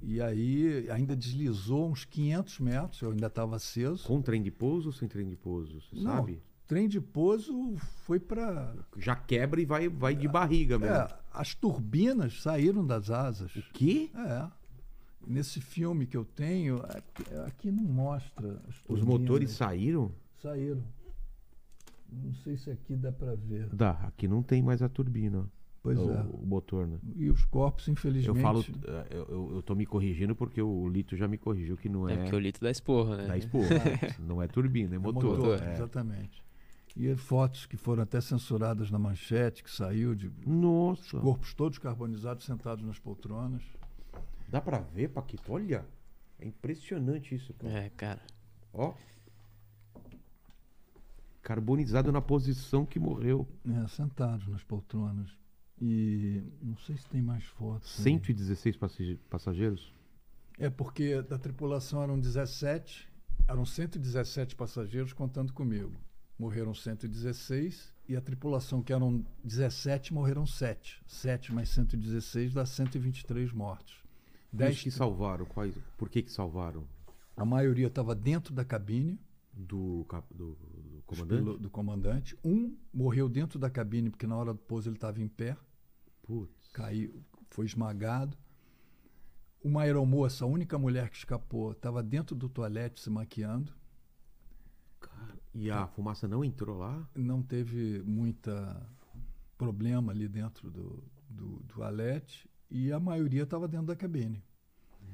e aí ainda deslizou uns 500 metros, eu ainda estava aceso. Com trem de pouso ou sem trem de pouso, você Não, sabe? trem de pouso foi para... Já quebra e vai, vai de barriga mesmo. É, as turbinas saíram das asas. O quê? É. Nesse filme que eu tenho, aqui, não mostra. Os motores saíram? Saíram. Não sei se aqui dá para ver. Dá, aqui não tem mais a turbina. Pois o, é. o motor, né? E os corpos, infelizmente. Eu falo, eh, eu, eu tô me corrigindo porque o Lito já me corrigiu que não é. É porque o Lito dá esporra, né? Dá esporra. não é turbina, é motor. É motor é. Exatamente. E fotos que foram até censuradas na manchete, que saiu de. Nossa! corpos todos carbonizados sentados nas poltronas. Dá pra ver, Paquito? Olha! É impressionante isso, cara. É, cara. Ó. Carbonizado na posição que morreu. É, sentados nas poltronas. E não sei se tem mais fotos. 116 aí. passageiros? É porque da tripulação eram 17, eram 117 passageiros contando comigo. Morreram 116 e a tripulação, que eram 17, morreram 7. 7 mais 116 dá 123 mortos. 10 que salvaram, quais, por que, que salvaram? A maioria estava dentro da cabine. Do, do, do comandante? Do comandante. Um morreu dentro da cabine, porque na hora do pouso ele estava em pé. Putz. Caiu, foi esmagado. Uma aeromoça, a única mulher que escapou, estava dentro do toalete se maquiando. Cara, e a fumaça não entrou lá? Não teve muita problema ali dentro do, do, do toalete. e a maioria estava dentro da cabine.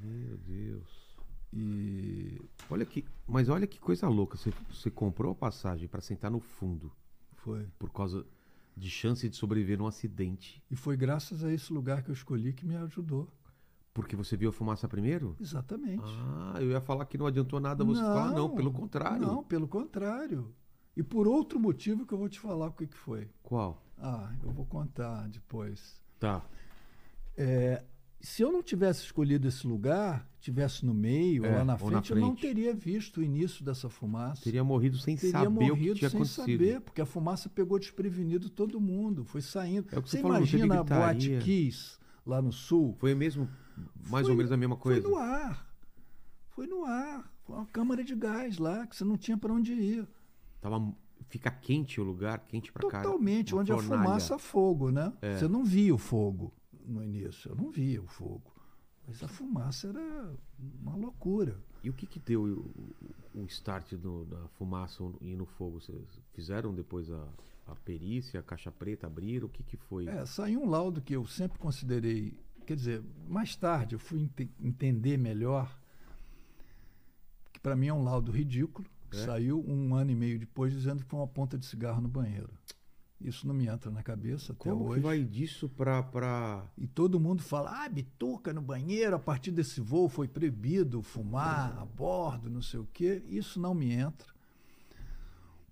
Meu Deus. E Olha que, mas olha que coisa louca. Você, você comprou a passagem para sentar no fundo foi. por causa de chance de sobreviver num acidente. E foi graças a esse lugar que eu escolhi que me ajudou. Porque você viu a fumaça primeiro? Exatamente. Ah, eu ia falar que não adiantou nada você falar, não, pelo contrário. Não, pelo contrário. E por outro motivo que eu vou te falar o que, que foi. Qual? Ah, eu vou contar depois. Tá. É, se eu não tivesse escolhido esse lugar, tivesse no meio, É, ou lá na ou frente, na eu não frente. teria visto o início dessa fumaça. Teria morrido sem Teria saber o que morrido tinha sem acontecido. saber, porque a fumaça pegou desprevenido todo mundo, foi saindo. É você você falou, imagina a Boate. Kiss lá no sul? Foi mesmo mais Foi- ou menos a mesma coisa. Foi no ar. Foi no ar. Foi uma câmara de gás lá, que você não tinha para onde ir. Tava fica quente o lugar, quente pra caralho. Totalmente, onde a fornalha. fumaça fogo, né? É. Você não via o fogo no início, eu não via o fogo. Mas a fumaça era uma loucura. E o que que deu o, o start do- da fumaça e no fogo? Vocês fizeram depois a, a perícia, a caixa preta, abriram? O que que foi? É, saiu um laudo que eu sempre considerei. Quer dizer, mais tarde eu fui ente- entender melhor que para mim é um laudo ridículo. que É? Saiu um ano e meio depois dizendo que foi uma ponta de cigarro no banheiro. Isso não me entra na cabeça até Como hoje. que vai disso pra... pra... E todo mundo fala, ah, bituca no banheiro, a partir desse voo foi proibido fumar a bordo, não sei o quê. Isso não me entra.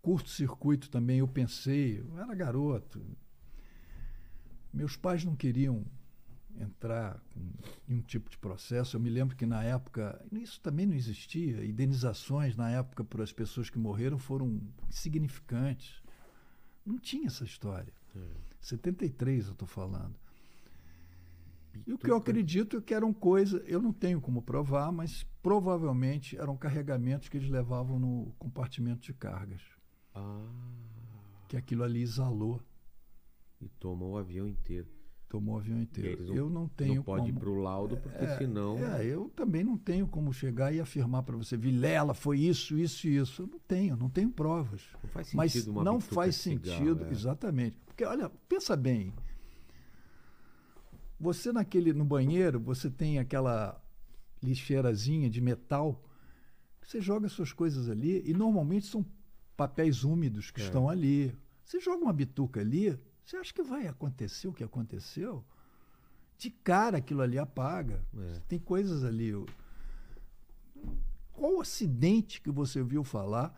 Curto-circuito também, eu pensei, eu era garoto. Meus pais não queriam entrar com nenhum tipo de processo. Eu me lembro que na época, isso também não existia, indenizações na época para as pessoas que morreram foram insignificantes. Não tinha essa história. 73 eu estou falando. E o que eu acredito é que eram coisas, eu não tenho como provar, mas provavelmente eram carregamentos que eles levavam no compartimento de cargas. Ah, Que aquilo ali exalou, e tomou o avião inteiro. Tomou o avião inteiro. não- eu não tenho Não pode como. ir pro laudo, porque É, senão... É, eu também não tenho como chegar e afirmar para você, Vilela, foi isso, isso e isso. Eu não tenho, não tenho provas. Não faz sentido Mas uma não faz de cigarro, sentido, é. exatamente. Porque, olha, pensa bem. Você naquele no banheiro, você tem aquela lixeirazinha de metal, você joga suas coisas ali e normalmente são papéis úmidos que É. estão ali. Você joga uma bituca ali, você acha que vai acontecer o que aconteceu? De cara aquilo ali apaga. É. Tem coisas ali. Qual o acidente que você viu falar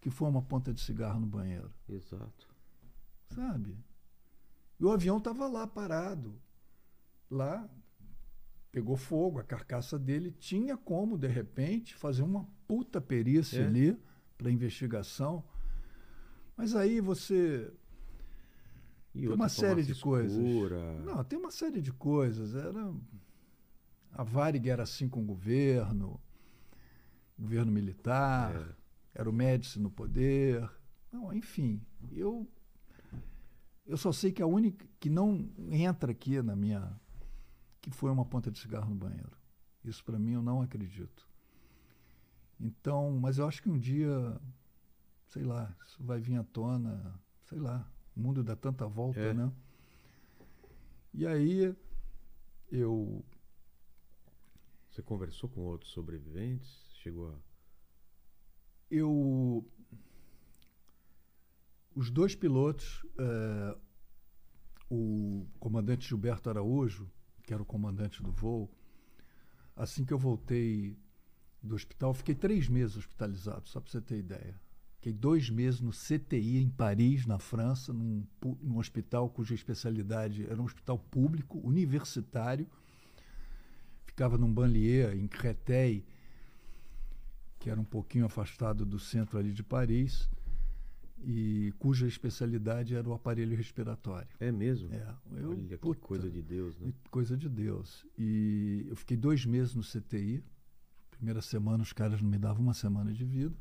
que foi uma ponta de cigarro no banheiro? Exato. Sabe? E o avião estava lá parado. Lá pegou fogo, a carcaça dele tinha como, de repente, fazer uma puta perícia É. ali para investigação. Mas aí você E uma série de coisas. Não, tem uma série de coisas. Era a Varig era assim com o governo, governo militar, É. era o Médici no poder. Não, enfim, eu eu só sei que a única que não entra aqui na minha que foi uma ponta de cigarro no banheiro. Isso para mim eu não acredito. Então, mas eu acho que um dia, sei lá, isso vai vir à tona, sei lá, o mundo dá tanta volta, É. né? E aí eu Você conversou com outros sobreviventes? Chegou a... eu os dois pilotos eh, o comandante Gilberto Araújo que era o comandante do voo assim que eu voltei do hospital fiquei três meses hospitalizado só para você ter ideia fiquei dois meses no CTI em Paris na França num, num hospital cuja especialidade era um hospital público universitário ficava num banlieue em Créteil que era um pouquinho afastado do centro ali de Paris e cuja especialidade era o aparelho respiratório. É mesmo? É, eu, Olha que puta, coisa de Deus, né? coisa de Deus. E eu fiquei dois meses no CTI. Primeira semana os caras não me davam uma semana de vida.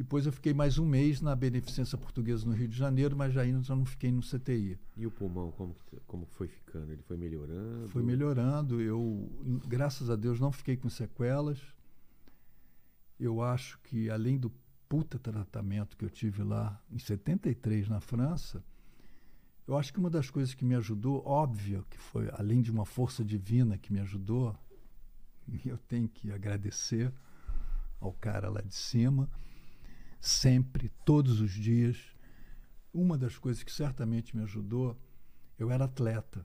Depois eu fiquei mais um mês na Beneficência Portuguesa no Rio de Janeiro, mas já ainda já não fiquei no CTI. E o pulmão, como, como foi ficando? Ele foi melhorando? Foi melhorando. Eu, graças a Deus, não fiquei com sequelas. Eu acho que, além do puta tratamento que eu tive lá em 73 na França, Eu acho que uma das coisas que me ajudou, óbvio, que foi além de uma força divina que me ajudou, e eu tenho que agradecer ao cara lá de cima, sempre, todos os dias. Uma das coisas que certamente me ajudou, eu era atleta.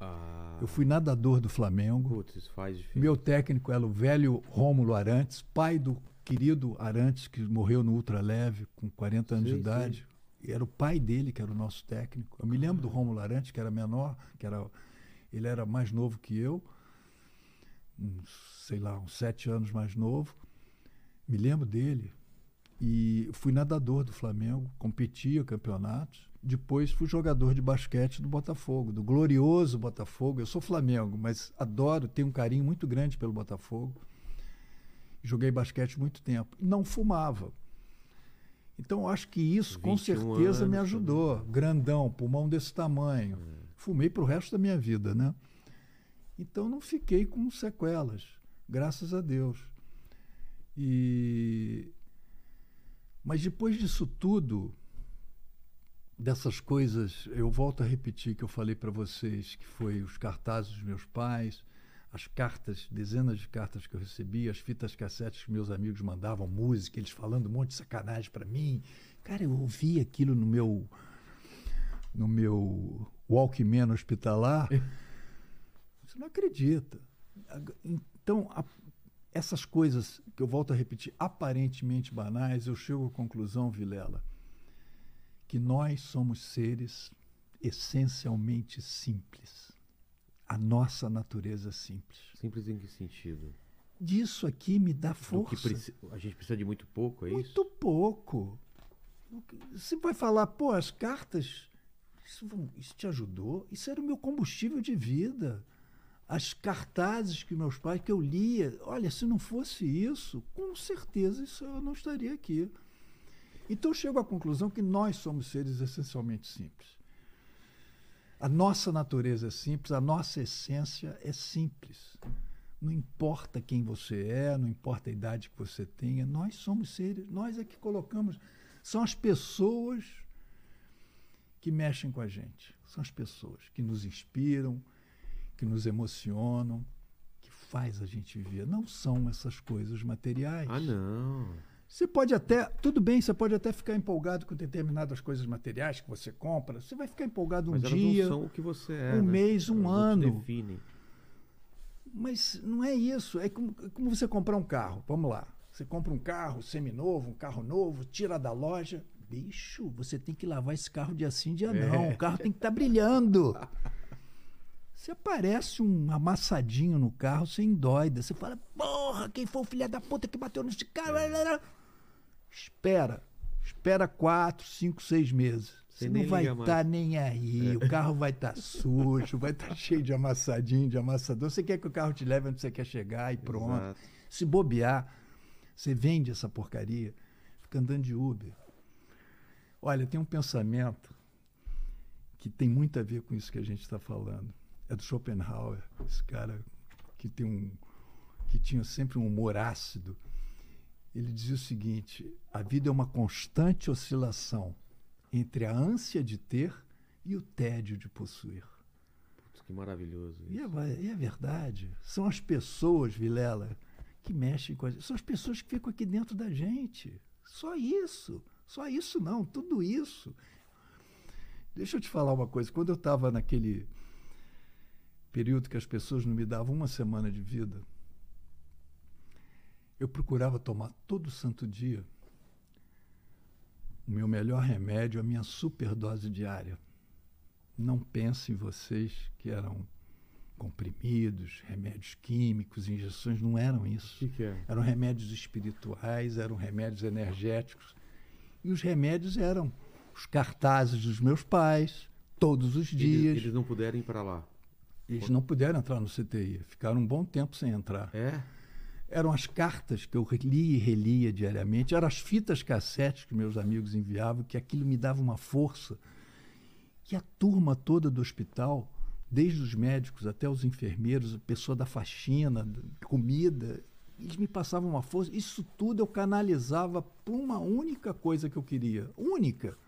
Ah, Eu fui nadador do Flamengo. Putz, isso faz diferença. Meu técnico era o velho Rômulo Arantes, pai do querido Arantes, que morreu no ultraleve com 40 anos Sei, de idade. E era o pai dele que era o nosso técnico. Eu me lembro do Rômulo Arantes, que era menor, que era, ele era mais novo que eu, uns, sei lá, uns sete anos mais novo. Me lembro dele. E fui nadador do Flamengo, competia campeonatos. Depois fui jogador de basquete do Botafogo, do glorioso Botafogo. Eu sou Flamengo, mas adoro, tenho um carinho muito grande pelo Botafogo. Joguei basquete muito tempo. Não fumava. Então acho que isso com 21 certeza me anos ajudou. Grandão, pulmão desse tamanho. Fumei para o resto da minha vida, né? Então não fiquei com sequelas, graças a Deus. E mas depois disso tudo, dessas coisas, eu volto a repetir que eu falei para vocês, que foi os cartazes dos meus pais, as cartas, dezenas de cartas que eu recebi, as fitas cassetes que meus amigos mandavam, música, eles falando um monte de sacanagem para mim. Cara, eu ouvi aquilo no meu no meu Walkman hospitalar. Você não acredita. Então, a- essas coisas que eu volto a repetir, aparentemente banais, eu chego à conclusão, Vilela, que nós somos seres essencialmente simples. A nossa natureza é simples. Simples em que sentido? Disso aqui me dá força. A gente precisa de muito pouco, é Muito isso? pouco. O que- Você vai falar, pô, as cartas, isso, isso te ajudou? Isso era o meu combustível de vida. As cartazes que meus pais, que eu lia, olha, se não fosse isso, com certeza isso eu não estaria aqui. Então eu chego à conclusão que nós somos seres essencialmente simples. A nossa natureza é simples, a nossa essência é simples. Não importa quem você é, não importa a idade que você tenha, nós somos seres, nós é que colocamos. São as pessoas que mexem com a gente. São as pessoas que nos inspiram, que nos emocionam, que faz a gente viver. Não são essas coisas materiais. Ah, não. Você pode até, tudo bem, você pode até ficar empolgado com determinadas coisas materiais que você compra. Você vai ficar empolgado um Mas dia. não são o que você é. um né? mês, um Elas não ano. definem. Mas não é isso. É como, é como você comprar um carro. Vamos lá. Você compra um carro seminovo, um carro novo, tira da loja. Bicho, você tem que lavar esse carro dia sim, dia não. É. O carro tem que estar brilhando. Se aparece um amassadinho no carro, você endoida. Você fala, porra, quem foi o filho da puta que bateu nesse carro? Espera. Espera quatro, cinco, seis meses. Você Você não vai estar nem aí. O carro vai estar sujo, vai estar cheio de amassadinho, de amassador. Você quer que o carro te leve onde você quer chegar e pronto. Exato. Se bobear, você vende essa porcaria, fica andando de Uber. Olha, tem um pensamento que tem muito a ver com isso que a gente está falando. É do Schopenhauer, esse cara que tem um que tinha sempre um humor ácido. Ele dizia o seguinte: a vida é uma constante oscilação entre a ânsia de ter e o tédio de possuir. Putz, que maravilhoso. E isso. é, e é verdade. São as pessoas, Vilela, que mexem com a gente. São as pessoas que ficam aqui dentro da gente. Só isso. Só isso não, tudo isso. Deixa eu te falar uma coisa. Quando eu estava naquele período que as pessoas não me davam uma semana de vida, eu procurava tomar todo santo dia o meu melhor remédio, a minha superdose diária. Não pense em vocês que eram comprimidos, remédios químicos, injeções, não eram isso. que, que é? Eram remédios espirituais, eram remédios energéticos. E os remédios eram os cartazes dos meus pais, todos os dias. Eles, eles não puderam ir para lá. Eles não puderam entrar no CTI, ficaram um bom tempo sem entrar. É? Eram as cartas que eu lia e relia diariamente, eram as fitas cassetes que meus amigos enviavam, que aquilo me dava uma força. E a turma toda do hospital, desde os médicos até os enfermeiros, a pessoa da faxina, da comida, eles me passavam uma força. Isso tudo eu canalizava para uma única coisa que eu queria, única.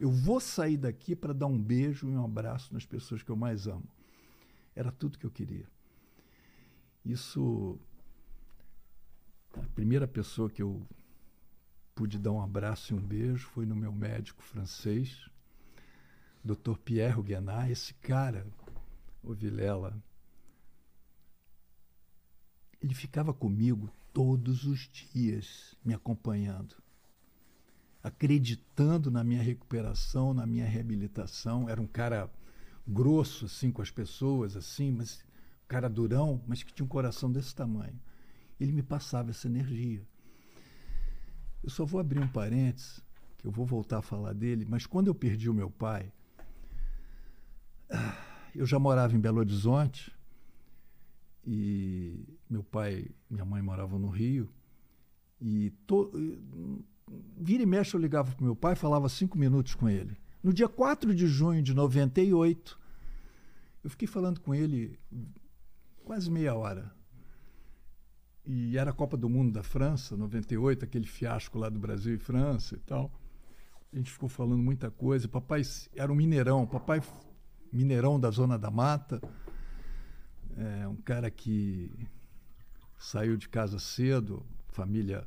Eu vou sair daqui para dar um beijo e um abraço nas pessoas que eu mais amo. Era tudo que eu queria. Isso. A primeira pessoa que eu pude dar um abraço e um beijo foi no meu médico francês, Dr. Pierre Huguenat. Esse cara, o Vilela, ele ficava comigo todos os dias, me acompanhando, acreditando na minha recuperação, na minha reabilitação. Era um cara grosso assim com as pessoas, assim, mas cara durão, mas que tinha um coração desse tamanho. Ele me passava essa energia. Eu só vou abrir um parênteses, que eu vou voltar a falar dele, mas quando eu perdi o meu pai, eu já morava em Belo Horizonte e meu pai minha mãe moravam no Rio e to, vira e mexe eu ligava para meu pai falava cinco minutos com ele. No dia 4 de junho de 98, eu fiquei falando com ele quase meia hora. E era a Copa do Mundo da França, 98, aquele fiasco lá do Brasil e França e tal. A gente ficou falando muita coisa. Papai era um mineirão, papai mineirão da Zona da Mata. É, um cara que saiu de casa cedo, família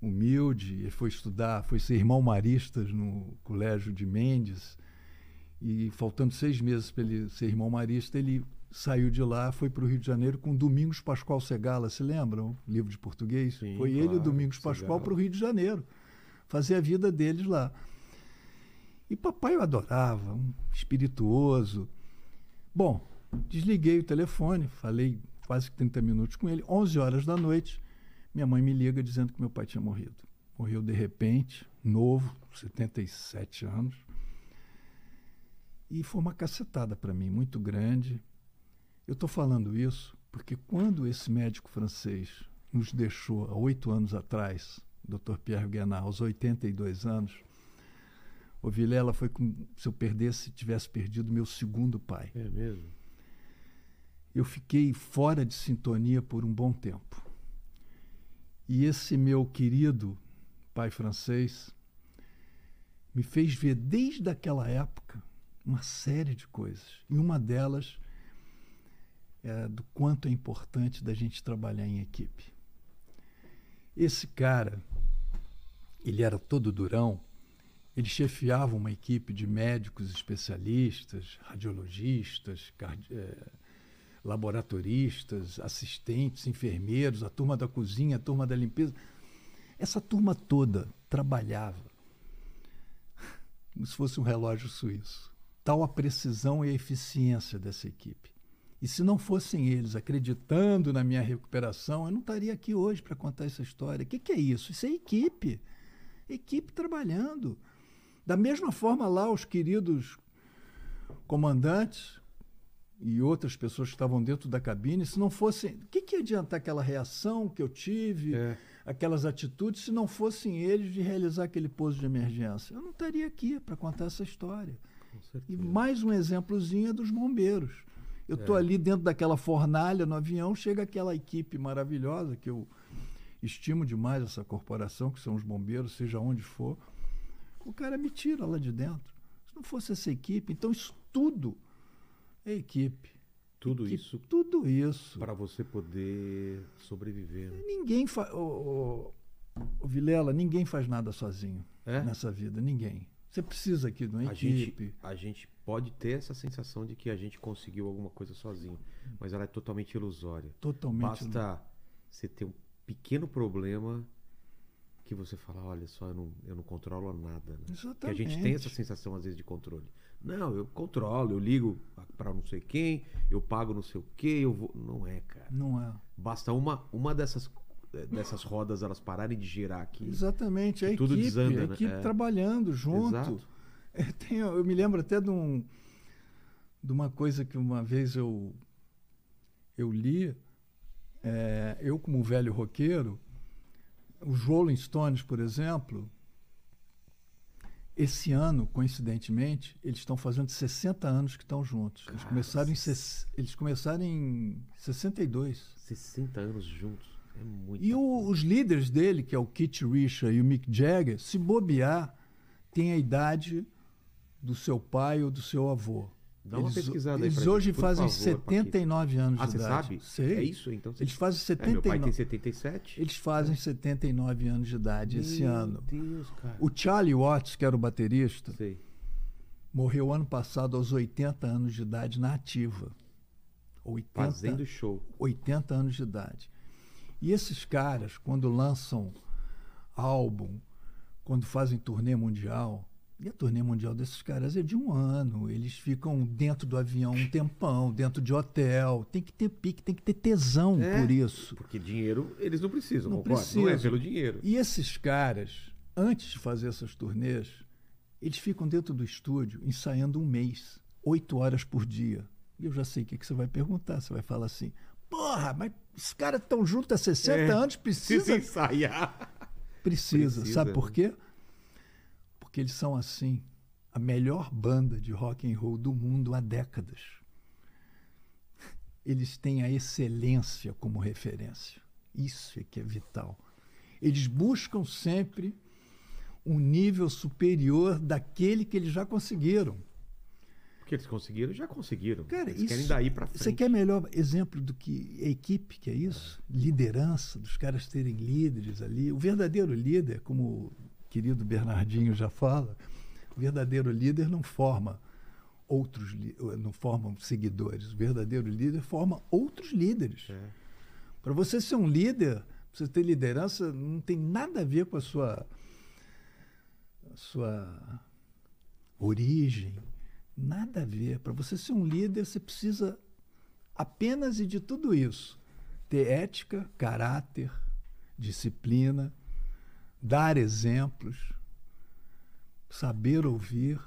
humilde, ele foi estudar, foi ser irmão maristas no colégio de Mendes. E faltando seis meses para ele ser irmão marista, ele saiu de lá, foi para o Rio de Janeiro com Domingos Pascoal Segala, se lembram? Livro de português? Sim, foi claro, ele e o Domingos Pascoal para o Rio de Janeiro, fazer a vida deles lá. E papai eu adorava, um espirituoso. Bom, desliguei o telefone, falei quase 30 minutos com ele. 11 horas da noite, minha mãe me liga dizendo que meu pai tinha morrido. Morreu de repente, novo, 77 anos. E foi uma cacetada para mim, muito grande. Eu estou falando isso porque quando esse médico francês nos deixou há oito anos atrás, Dr. Pierre Guénard, aos 82 anos, o Vilela foi como se eu perdesse, tivesse perdido meu segundo pai. É mesmo? Eu fiquei fora de sintonia por um bom tempo. E esse meu querido pai francês me fez ver desde aquela época uma série de coisas. E uma delas é do quanto é importante da gente trabalhar em equipe. Esse cara, ele era todo durão, ele chefiava uma equipe de médicos especialistas, radiologistas, eh, laboratoristas, assistentes, enfermeiros, a turma da cozinha, a turma da limpeza. Essa turma toda trabalhava como se fosse um relógio suíço. Tal a precisão e a eficiência dessa equipe. E se não fossem eles acreditando na minha recuperação, eu não estaria aqui hoje para contar essa história. O que, que é isso? Isso é equipe. Equipe trabalhando. Da mesma forma, lá, os queridos comandantes e outras pessoas que estavam dentro da cabine, se não fossem. O que, que ia adiantar aquela reação que eu tive, É. aquelas atitudes, se não fossem eles de realizar aquele pouso de emergência? Eu não estaria aqui para contar essa história. E mais um exemplozinho é dos bombeiros. Eu estou É. ali dentro daquela fornalha no avião, chega aquela equipe maravilhosa que eu estimo demais essa corporação, que são os bombeiros, seja onde for. O cara me tira lá de dentro. Se não fosse essa equipe, então isso tudo é equipe. Tudo Equipe, isso Tudo isso. para você poder sobreviver. né? Ninguém faz. O, Vilela, ninguém faz nada sozinho É? nessa vida. Ninguém. Você precisa aqui de uma A equipe. gente, a gente pode ter essa sensação de que a gente conseguiu alguma coisa sozinho, mas ela é totalmente ilusória. Totalmente. Basta você ter um pequeno problema que você fala, olha só, eu não, eu não controlo nada. Né? Que a gente tem essa sensação às vezes de controle. Não, eu controlo, eu ligo para não sei quem, eu pago não sei o quê, eu vou. Não é, cara. Não é. Basta uma, uma dessas, dessas rodas elas pararem de girar aqui. Exatamente, a tudo equipe, desanda, a né? equipe É. trabalhando junto. Exato. É, tem- eu me lembro até de, um, de uma coisa que uma vez eu, eu li. É, eu, como velho roqueiro, os Rolling Stones, por exemplo, esse ano, coincidentemente, eles estão fazendo 60 anos que estão juntos. Eles Cara, começaram, em, eles começaram em 62. 60 anos juntos. É. E o- os líderes dele, que é o Kit Richard e o Mick Jagger, se bobear, tem a idade do seu pai ou do seu avô. Dá uma eles, pesquisada aí Eles hoje gente, fazem favor, Paquito. 79 anos Ah, de você idade. sabe? Sei. É isso? Então você... Eles fazem É, meu pai tem 79. 77. Eles fazem 79 anos de idade esse Meu ano. Deus, cara. O Charlie Watts, que era o baterista, Sei. morreu ano passado aos 80 anos de idade na ativa. 80, Fazendo show. 80 anos de idade. E esses caras, quando lançam álbum, quando fazem turnê mundial, e a turnê mundial desses caras é de um ano. Eles ficam dentro do avião um tempão, dentro de hotel. Tem que ter pique, tem que ter tesão É. por isso. Porque dinheiro eles não precisam, Não concorda? Não é precisam. pelo dinheiro. E esses caras, antes de fazer essas turnês, eles ficam dentro do estúdio ensaiando um mês, oito horas por dia. E eu já sei o que, que você vai perguntar. Você vai falar assim: porra, mas os caras estão juntos há 60 É, anos, Precisa precisa. ensaiar. Precisa. Precisa, Sabe por quê? Porque eles são assim, a melhor banda de rock and roll do mundo há décadas. Eles têm a excelência como referência. Isso é que é vital. Eles buscam sempre um nível superior daquele que eles já conseguiram. Porque eles conseguiram, já conseguiram. Cara, eles isso, querem daí pra frente. Você quer melhor exemplo do que a equipe, que é isso? Liderança, dos caras terem líderes ali. O verdadeiro líder, como o querido Bernardinho já fala, o verdadeiro líder não forma outros, não forma seguidores. O verdadeiro líder forma outros líderes. É. Para você ser um líder, você ter liderança, não tem nada a ver com a sua, a sua origem. Nada a ver. Para você ser um líder, você precisa apenas e de tudo isso: ter ética, caráter, disciplina, dar exemplos, saber ouvir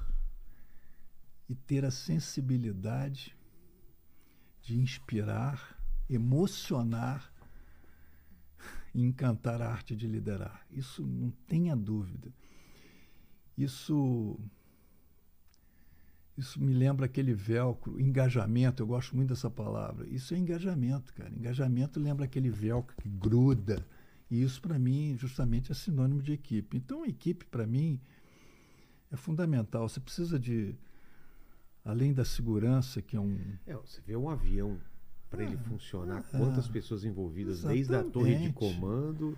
e ter a sensibilidade de inspirar, emocionar e encantar a arte de liderar. Isso não tenha dúvida. Isso isso me lembra aquele velcro, engajamento, eu gosto muito dessa palavra. Isso é engajamento, cara. Engajamento lembra aquele velcro que gruda. E isso, para mim, justamente é sinônimo de equipe. Então, a equipe, para mim, é fundamental. Você precisa de, além da segurança, que é um. É, você vê um avião para ele funcionar, quantas ah, pessoas envolvidas, desde a torre de exatamente. comando,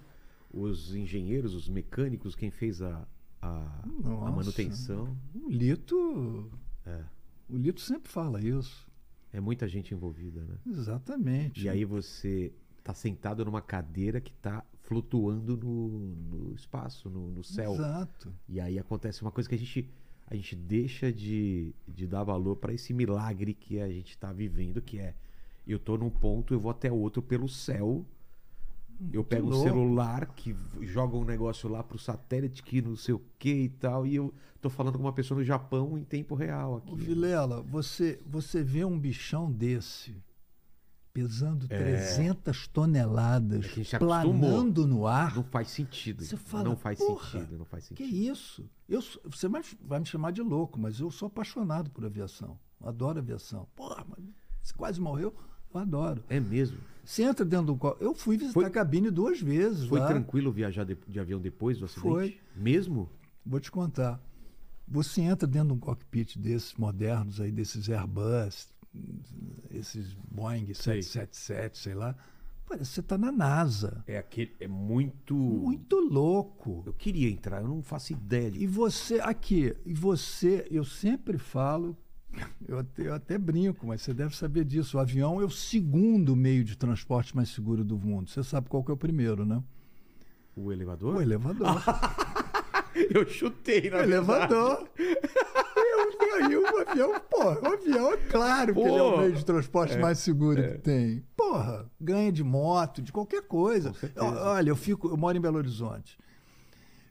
os engenheiros, os mecânicos, quem fez a, a, a manutenção. O Lito. É. O Lito sempre fala isso. É muita gente envolvida, né? Exatamente. E aí você tá sentado numa cadeira que tá flutuando no, no espaço, no, no céu. Exato. E aí acontece uma coisa que a gente, a gente deixa de, de dar valor para esse milagre que a gente está vivendo, que é eu tô num ponto, eu vou até outro pelo céu. Eu pego um louco. celular que joga um negócio lá pro satélite que não sei o que e tal, e eu tô falando com uma pessoa no Japão em tempo real aqui. Ô, Vilela, você, você vê um bichão desse pesando 300 toneladas, É que planando no ar. Não faz sentido. Você fala, não faz "Porra, sentido, não faz Que sentido. isso? Eu, você vai, vai me chamar de louco, mas eu sou apaixonado por aviação. Adoro aviação. Porra, mas você quase morreu? Eu adoro. É mesmo. Você entra dentro do co- Eu fui visitar Foi- a cabine duas vezes. Foi lá. tranquilo viajar de, de avião depois do acidente? Foi. Mesmo? Vou te contar. Você entra dentro de um cockpit desses modernos aí, desses Airbus, esses Boeing 777, sei lá. Parece que você está na NASA. É aquele. É muito. Muito louco. Eu queria entrar, eu não faço ideia de. E você, aqui, e você, eu sempre falo, eu até, eu até brinco, mas você deve saber disso. O avião é o segundo meio de transporte mais seguro do mundo. Você sabe qual que é o primeiro, né? O elevador? O elevador. Eu chutei, na O elevador. E aí o avião, porra, o avião é claro que ele é o meio de transporte mais seguro que tem. Porra, ganha de moto, de qualquer coisa. Eu- olha, eu fico, eu moro em Belo Horizonte.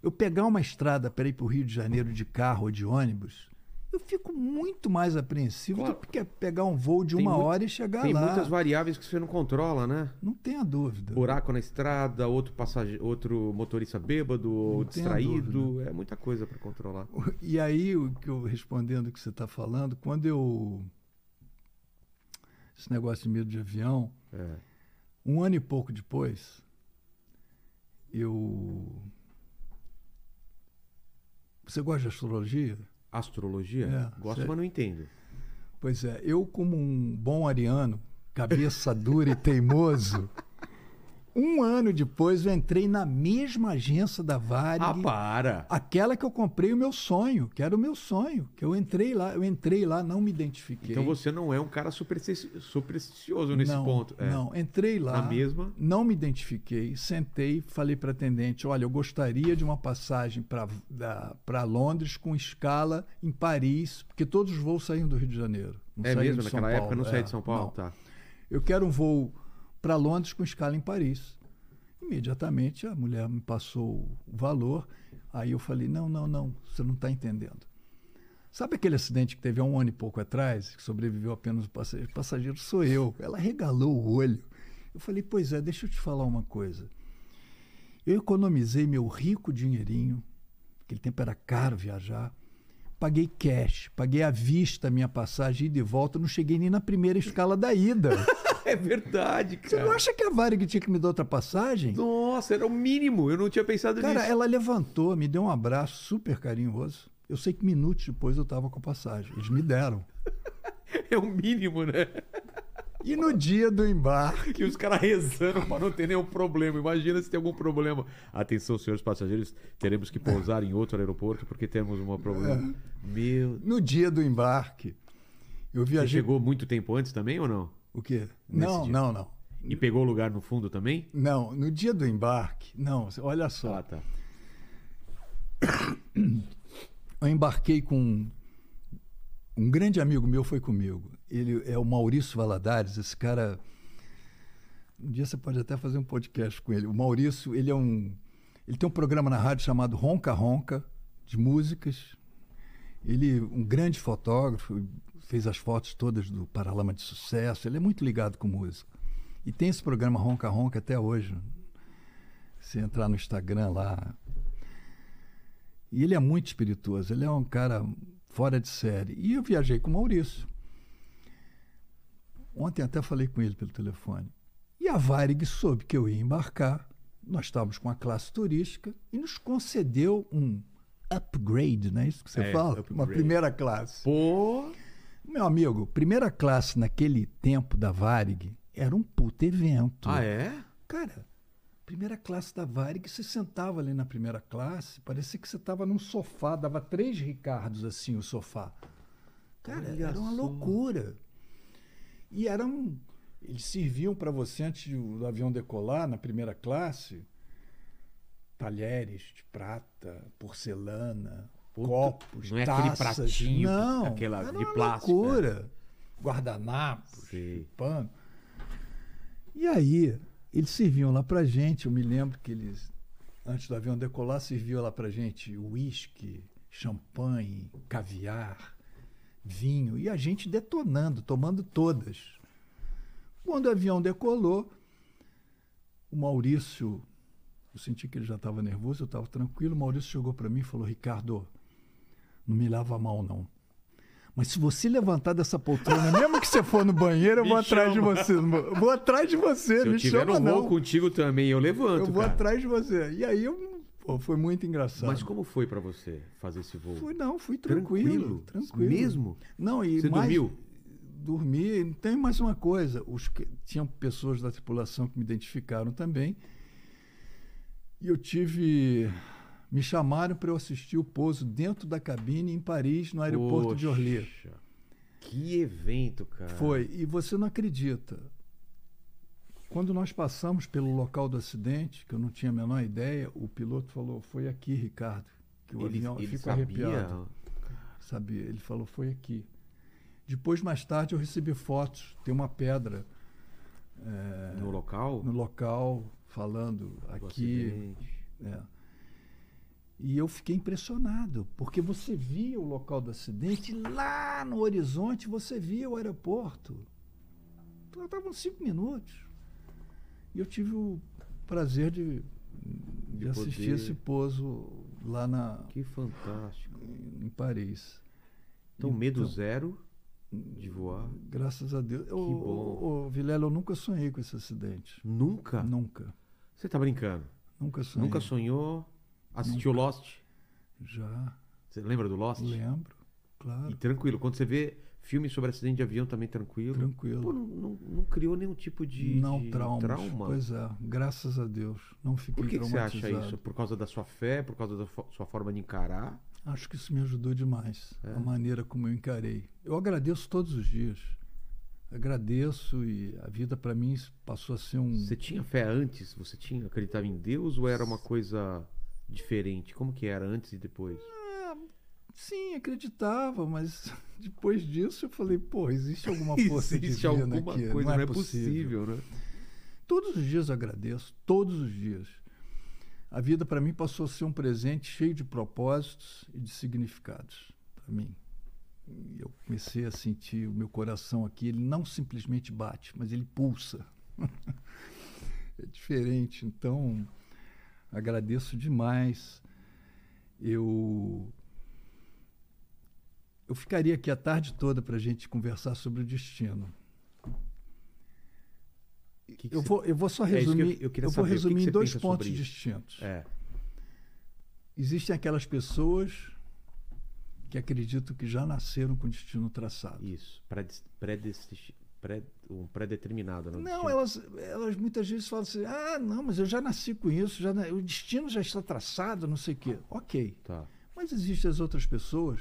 Eu pegar uma estrada para ir para o Rio de Janeiro de carro ou de ônibus, eu fico muito mais apreensivo Claro. do que pegar um voo de Tem uma muito- hora e chegar Tem lá. muitas variáveis que você não controla, né? Não tenha dúvida. Buraco na estrada, outro passageiro, outro motorista bêbado ou distraído. É muita coisa para controlar. E aí, o que eu respondendo o que você está falando, quando eu. Esse negócio de medo de avião, É. um ano e pouco depois, eu. Você gosta de astrologia? Astrologia? É, Gosto, sério. mas não entendo. Pois é, eu como um bom ariano, cabeça dura e teimoso, um ano depois eu entrei na mesma agência da Ah, Varig, para! aquela que eu comprei o meu sonho, que era o meu sonho, que eu entrei lá, eu entrei lá, não me identifiquei. Então você não é um cara superstici- supersticioso nesse não, ponto. É. Não, entrei lá. Na mesma? Não me identifiquei, sentei, falei para atendente: olha, eu gostaria de uma passagem para Londres com escala em Paris, porque todos os voos saíam do Rio de Janeiro. Não É mesmo? Naquela época não saía É, de São Paulo? não. Tá. Eu quero um voo para Londres com escala em Paris. Imediatamente a mulher me passou o valor. Aí eu falei: não, não, não, você não está entendendo. Sabe aquele acidente que teve há um ano e pouco atrás, que sobreviveu apenas o passageiro? O passageiro sou eu. Ela regalou o olho. Eu falei: pois é, deixa eu te falar uma coisa. Eu economizei meu rico dinheirinho, aquele tempo era caro viajar, paguei cash, paguei à vista a minha passagem ida e volta, não cheguei nem na primeira escala da ida. É verdade, Você cara. não acha que a Varig tinha que me dar outra passagem? Nossa, era o mínimo. Eu não tinha pensado Cara, nisso. ela levantou, me deu um abraço super carinhoso. Eu sei que minutos depois eu estava com a passagem. Eles me deram. É o mínimo, né? E no dia do embarque, E os caras rezando para não ter nenhum problema. Imagina se tem algum problema. Atenção, senhores passageiros, teremos que pousar em outro aeroporto porque temos um problema. Meu. no dia do embarque, eu Você viajei. chegou muito tempo antes também ou não? O quê? Nesse Não, dia. não, não. E pegou o lugar no fundo também? Não, no dia do embarque, não, olha só. Ah, tá. Eu embarquei com um, um grande amigo meu foi comigo. Ele é o Maurício Valadares, esse cara. Um dia você pode até fazer um podcast com ele. O Maurício, ele é um. Ele tem um programa na rádio chamado Ronca Ronca, de músicas. Ele, um grande fotógrafo, fez as fotos todas do Paralama de Sucesso. Ele é muito ligado com música. E tem esse programa Ronca Ronca até hoje. Se entrar no Instagram lá, e ele é muito espirituoso, ele é um cara fora de série. E eu viajei com o Maurício. Ontem até falei com ele pelo telefone. E a Varig soube que eu ia embarcar. Nós estávamos com a classe turística e nos concedeu um upgrade, não é isso que você É, fala? upgrade. Uma primeira classe. Pô. Meu amigo, primeira classe naquele tempo da Varig era um puto evento. Ah, é? Cara, primeira classe da Varig, você sentava ali na primeira classe, parecia que você estava num sofá, dava três Ricardos assim o sofá. Cara, Olha era uma só. loucura. E eram. Eles serviam para você antes do, do avião decolar, na primeira classe, talheres de prata, porcelana, Puta, copos, não é aquele taças. pratinho, não, aquela era de uma plástico, é. loucura. Guardanapos, Sei. pano. E aí, eles serviam lá pra gente. Eu me lembro que eles, antes do avião decolar, serviam lá pra gente uísque, champanhe, caviar, vinho. E a gente detonando, tomando todas. Quando o avião decolou, o Maurício, eu senti que ele já estava nervoso, eu estava tranquilo. O Maurício chegou para mim e falou: Ricardo, não me lava a mal, não. Mas se você levantar dessa poltrona, mesmo que você for no banheiro, eu vou atrás de você. Eu Vou atrás de você, Se eu me tiver chama no voo contigo também, eu levanto, Eu vou cara. atrás de você. E aí eu, pô, foi muito engraçado. Mas como foi pra você fazer esse voo? Fui, não, fui tranquilo. Tranquilo. Mesmo? Não, e Você mais, dormiu? Dormi. Tem mais uma coisa. Os, que- tinham pessoas da tripulação que me identificaram também. E eu tive. Me chamaram para eu assistir o pouso dentro da cabine em Paris, no aeroporto de Orly. Poxa, Que evento, cara. Foi. E você não acredita. Quando nós passamos pelo local do acidente, que eu não tinha a menor ideia, o piloto falou: Foi aqui, Ricardo. Que o Ele, avião ele sabia? arrepiado. sabia? Ele falou, foi aqui. Depois, mais tarde, eu recebi fotos. Tem uma pedra é, No local? no local falando do aqui. é. E eu fiquei impressionado, porque você via o local do acidente e lá no horizonte você via o aeroporto. Então, Estavam cinco minutos. E eu tive o prazer de, de, De assistir poder- esse pouso lá na, Que fantástico. em Paris. Então, medo zero de voar. Graças a Deus. Ô, bom. ô, ô, Vilela, eu nunca sonhei com esse acidente. Nunca? Nunca. Você tá brincando? Nunca sonhei. Nunca sonhou? Assistiu Lost? Já Você lembra do Lost? lembro. claro. E tranquilo. Quando você vê filmes sobre acidente de avião também tranquilo. Tranquilo. Pô, não, não, não criou nenhum tipo de, não de traumas. trauma. Pois é, graças a Deus. Não fiquei Por que, que você acha isso? Por causa da sua fé? Por causa da sua forma de encarar? Acho que isso me ajudou demais. É. A maneira como eu encarei. Eu agradeço todos os dias. Agradeço e a vida para mim passou a ser um. Você tinha fé antes? Você tinha acreditava em Deus ou era uma coisa diferente? Como que era antes e depois? Sim, acreditava, mas depois disso eu falei, pô, existe alguma força Existe divina alguma aqui. coisa, não é, possível. né? Todos os dias eu agradeço, todos os dias. A vida para mim passou a ser um presente cheio de propósitos e de significados para mim. Eu comecei a sentir o meu coração aqui, ele não simplesmente bate, mas ele pulsa. é diferente, então agradeço demais. Eu eu ficaria aqui a tarde toda para a gente conversar sobre o destino. Que que Eu vou, eu vou só É isso que eu- resumir. eu queria vou saber, que que resumir você em dois pontos distintos. É. Existem aquelas pessoas que acreditam que já nasceram com o destino traçado. Isso. Predest- predesti- pré- um pré-determinado, né? Não, elas, elas muitas vezes falam assim: ah, não, mas eu já nasci com isso, já, o destino já está traçado, não sei o quê. Ok. Tá. Mas existem as outras pessoas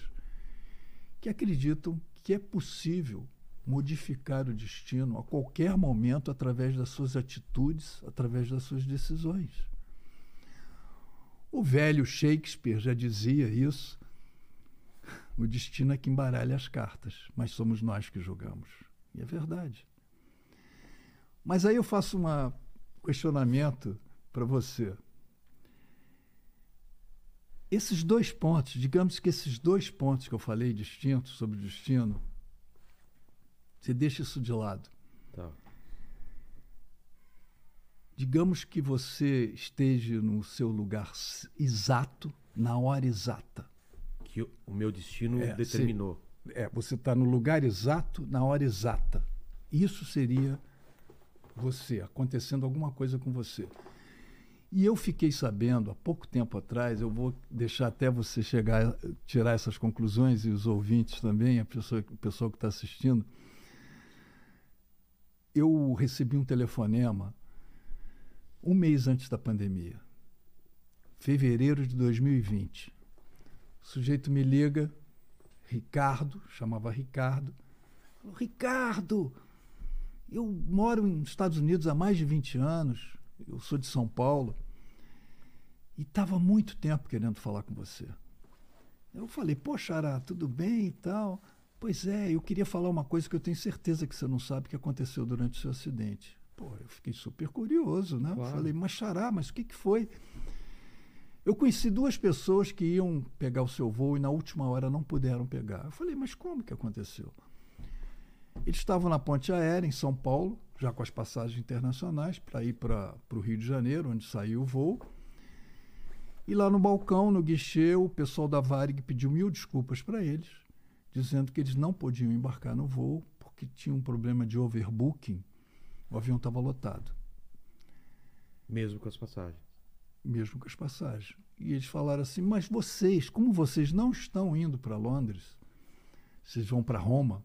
que acreditam que é possível modificar o destino a qualquer momento através das suas atitudes, através das suas decisões. O velho Shakespeare já dizia isso. O destino é que embaralha as cartas, mas somos nós que julgamos. E é verdade. Mas aí eu faço um questionamento para você. Esses dois pontos, digamos que esses dois pontos que eu falei distintos sobre o destino, você deixa isso de lado. Tá. Digamos que você esteja no seu lugar exato, na hora exata. Que o- o meu destino É, determinou. É, você está no lugar exato, na hora exata. Isso seria você, acontecendo alguma coisa com você. E eu fiquei sabendo, há pouco tempo atrás, eu vou deixar até você chegar, tirar essas conclusões e os ouvintes também, a pessoa, o pessoal que está assistindo. Eu recebi um telefonema um mês antes da pandemia, fevereiro de 2020. O sujeito me liga, Ricardo, chamava Ricardo. Falou, Ricardo, eu moro nos Estados Unidos há mais de 20 anos, eu sou de São Paulo, e estava muito tempo querendo falar com você. Eu falei, poxa, Ará, tudo bem e tal? Pois é, eu queria falar uma coisa que eu tenho certeza que você não sabe que aconteceu durante o seu acidente. Pô, eu fiquei super curioso, né? Claro. Falei, mas Xará, mas o que, que foi? Eu conheci duas pessoas que iam pegar o seu voo e na última hora não puderam pegar. Eu falei, mas como que aconteceu? Eles estavam na ponte aérea em São Paulo, já com as passagens internacionais, para ir para o Rio de Janeiro, onde saiu o voo. E lá no balcão, no guichê, o pessoal da Varig pediu mil desculpas para eles, dizendo que eles não podiam embarcar no voo porque tinha um problema de overbooking. O avião estava lotado. Mesmo com as passagens. Mesmo com as passagens. E eles falaram assim: Mas vocês, como vocês não estão indo para Londres, vocês vão para Roma,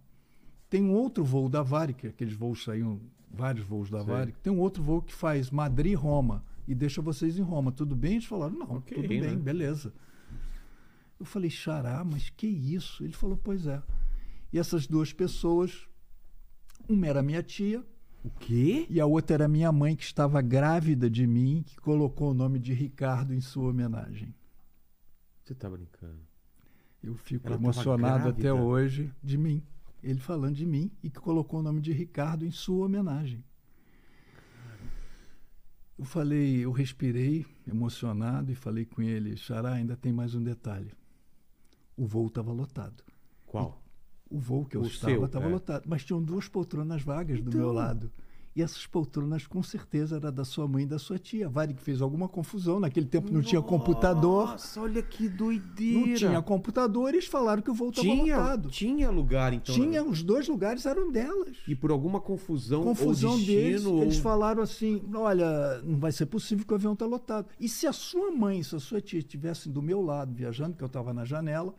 tem um outro voo da Varig, que aqueles voos saíam, vários voos da Sim. Varig, tem um outro voo que faz Madrid-Roma e deixa vocês em Roma. Tudo bem? Eles falaram: Não, Ok, tudo né? bem, beleza. Eu falei: Xará, mas que isso? Ele falou: Pois é. E essas duas pessoas, uma era minha tia, O quê? e a outra era minha mãe, que estava grávida de mim, que colocou o nome de Ricardo em sua homenagem. Você tá brincando. Eu fico Ela emocionado até hoje de mim. Ele falando de mim e que colocou o nome de Ricardo em sua homenagem. Eu falei, eu respirei emocionado e falei com ele, Xará, ainda tem mais um detalhe. O voo estava lotado. Qual? O voo que eu O estava estava é. lotado, mas tinham duas poltronas vagas do Então. meu lado. E essas poltronas com certeza era da sua mãe e da sua tia. A Varig fez alguma confusão. Naquele tempo não tinha computador. Nossa, olha que doideira. Não tinha computador eles falaram que o voo estava tinha, lotado. tinha lugar, então. Tinha, né? os dois lugares eram delas. E por alguma confusão, Confusão ou destino, deles, ou... eles falaram assim: olha, não vai ser possível que o avião está lotado. E se a sua mãe e se a sua tia estivessem do meu lado viajando, que eu estava na janela,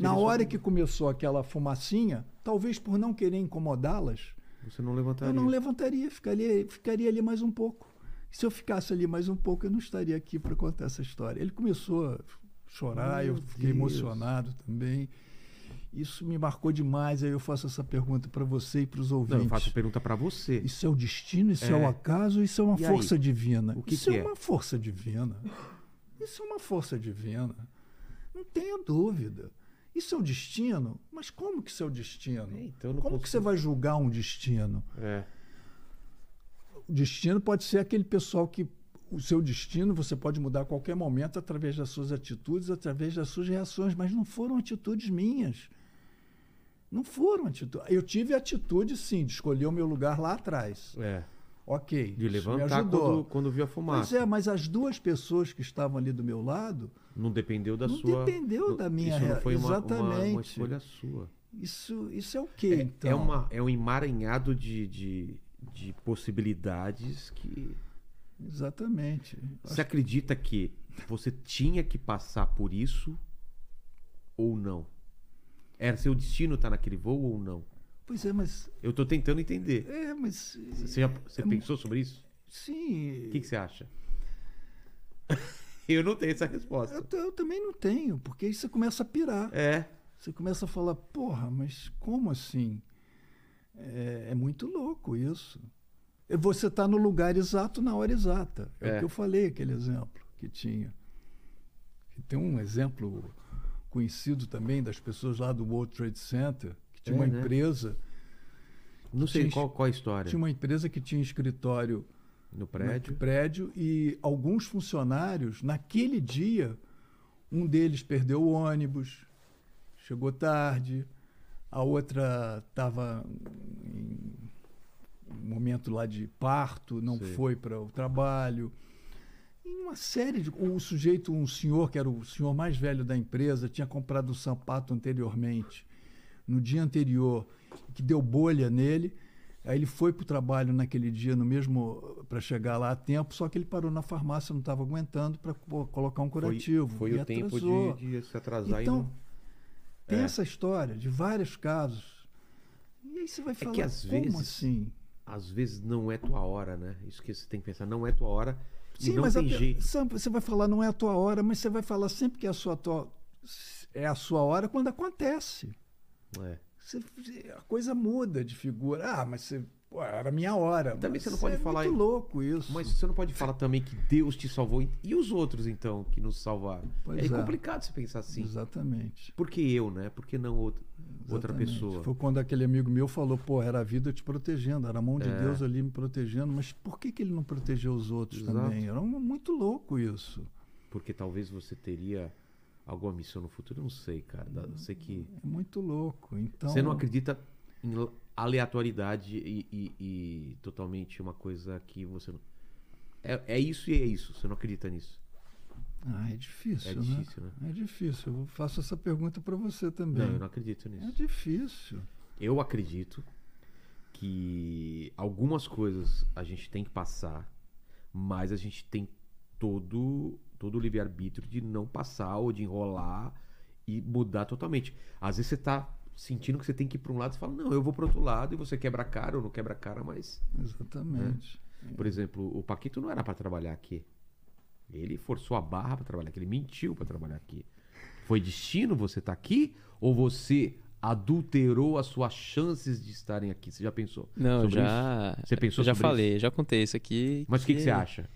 Na hora que começou aquela fumacinha, talvez por não querer incomodá-las, Você não levantaria. eu não levantaria, ficaria, ficaria ali mais um pouco. Se eu ficasse ali mais um pouco, eu não estaria aqui para contar essa história. Ele começou a chorar, Meu eu fiquei Deus. emocionado também. Isso me marcou demais. Aí eu faço essa pergunta para você e para os Não, ouvintes. eu faço pergunta pra você. Isso é o destino, isso é, É. o acaso, isso é uma E aí? força divina. O que isso que é é? uma força divina. Isso é uma força divina. Não tenha dúvida. Isso é o destino? Mas como que isso é o destino? Então como que você consigo- vai julgar um destino? É. O destino pode ser aquele pessoal que o seu destino você pode mudar a qualquer momento através das suas atitudes, através das suas reações, mas não foram atitudes minhas. Não foram atitudes. Eu tive a atitude, sim, de escolher o meu lugar lá atrás. É. Ok. De levantar quando, quando viu a Pois fumaça. é, mas as duas pessoas que estavam ali do meu lado, Não dependeu da Não sua. dependeu não- da minha Isso não foi uma, uma, uma Exatamente. escolha sua. isso, isso é o quê, É, então? é, uma, é um emaranhado de, de, de possibilidades que. Exatamente. Você acredita que você tinha que passar por isso ou não? Era seu destino estar naquele voo ou não? Pois é, mas. Eu tô tentando entender. É, mas. Você, já, você É, pensou sobre isso? Sim. O que, que você acha? Eu não tenho essa Eu, resposta. t- eu também não tenho, porque aí você começa a pirar. É. Você começa a falar, porra, mas como assim? É, é muito louco isso. Você está no lugar exato na hora exata. É, É. o que eu falei, aquele exemplo que tinha. Tem um exemplo conhecido também das pessoas lá do World Trade Center, que tinha É, uma né? empresa, Não sei Tinha- qual, qual a história. tinha uma empresa que tinha escritório No prédio. no prédio e alguns funcionários, naquele dia, um deles perdeu o ônibus, chegou tarde, a outra estava em um momento lá de parto, não Sei. foi para o trabalho. E uma série de. O sujeito, um senhor, que era o senhor mais velho da empresa, tinha comprado um sapato anteriormente, no dia anterior, que deu bolha nele. Aí ele foi para o trabalho naquele dia, no mesmo para chegar lá a tempo, só que ele parou na farmácia, não estava aguentando para colocar um Foi, curativo. foi e o tempo atrasou. de, de se atrasar Então, e não. Tem É. essa história de vários casos. E aí você vai falar, que às como vezes- assim? Às vezes não é tua hora, né? Isso que você tem que pensar. Não é tua hora e Sim, não mas tem até- jeito. você vai falar, não é a tua hora, mas você vai falar sempre que é a sua, tua- é a sua hora quando acontece. É. Você- a coisa muda de figura. Ah, mas você, pô, era a minha hora. Também você não pode é falar- muito louco isso. Mas você não pode falar também que Deus te salvou. E os outros, então, que nos salvaram? É, é. complicado você pensar assim. Exatamente. Por que eu, né? Por que não outra, outra pessoa? Foi quando aquele amigo meu falou, pô, era a vida te protegendo, era a mão de É. Deus ali me protegendo, mas por que, que ele não protegeu os outros Exato. também? Era um- muito louco isso. Porque talvez você teria alguma missão no futuro. Não sei, cara. Eu sei que. É muito louco. Então, Você não acredita em aleatoriedade e, e- e totalmente uma coisa que você não. É, é isso e é isso. Você não acredita nisso. Ah, é difícil, É né? difícil, né? É difícil. Eu faço essa pergunta para você também. Não, eu não acredito nisso. É difícil. Eu acredito que algumas coisas a gente tem que passar, mas a gente tem todo, todo o livre-arbítrio de não passar ou de enrolar e mudar totalmente. Às vezes você tá sentindo que você tem que ir para um lado e fala, não, eu vou para outro lado e você quebra a cara ou não quebra a cara, mas, Exatamente. por exemplo, o Paquito não era para trabalhar aqui. Ele forçou a barra para trabalhar aqui, ele mentiu para trabalhar aqui. Foi destino você estar aqui ou você adulterou as suas chances de estarem aqui? Você já pensou? Não, sobre já. isso? Você pensou eu já sobre falei, já contei isso aqui. Mas o que, que você acha?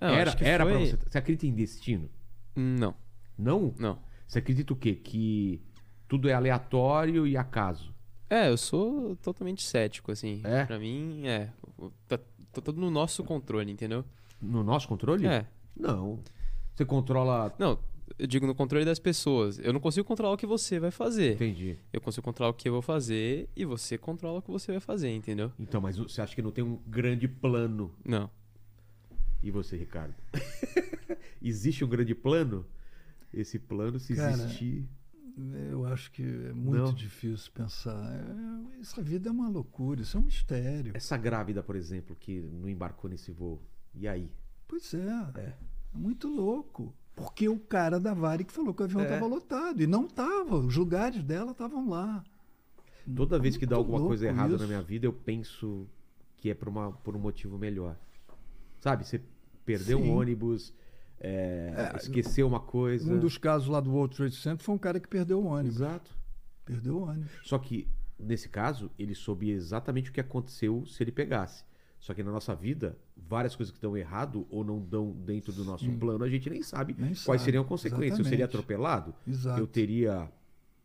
Não, era era foi... pra você. Você acredita em destino? Não, Não? não. Você acredita o quê? Que tudo é aleatório e acaso? É, eu sou totalmente cético, assim. É? Pra mim, é. Tá, tá tudo no nosso controle, entendeu? No nosso controle? É. Não. Você controla. Não, eu digo no controle das pessoas. Eu não consigo controlar o que você vai fazer. Entendi. Eu consigo controlar o que eu vou fazer e você controla o que você vai fazer, entendeu? Então, mas você acha que não tem um grande plano? Não. E você, Ricardo? Existe um grande plano? Esse plano, se Cara, existir. Eu acho que é muito Não. difícil pensar. É, essa vida é uma loucura, isso é um mistério. Essa grávida, por exemplo, que não embarcou nesse voo. E aí? Pois é, é. muito louco. Porque o cara da Varig falou que o avião É. estava lotado. E não estava. Os lugares dela estavam lá. Toda vez que dá alguma coisa errada isso. na minha vida, eu penso que é por, uma, por um motivo melhor. Sabe? Você perdeu Sim. um ônibus, é, esqueceu uma coisa. Um dos casos lá do World Trade Center foi um cara que perdeu o ônibus. Exato. Perdeu o ônibus. Só que, nesse caso, ele soube exatamente o que aconteceu se ele pegasse. Só que na nossa vida, várias coisas que dão errado ou não dão dentro do nosso Sim. plano, a gente nem sabe Nem quais sabe, seriam as consequências. Eu seria exatamente. atropelado? Exato. Eu teria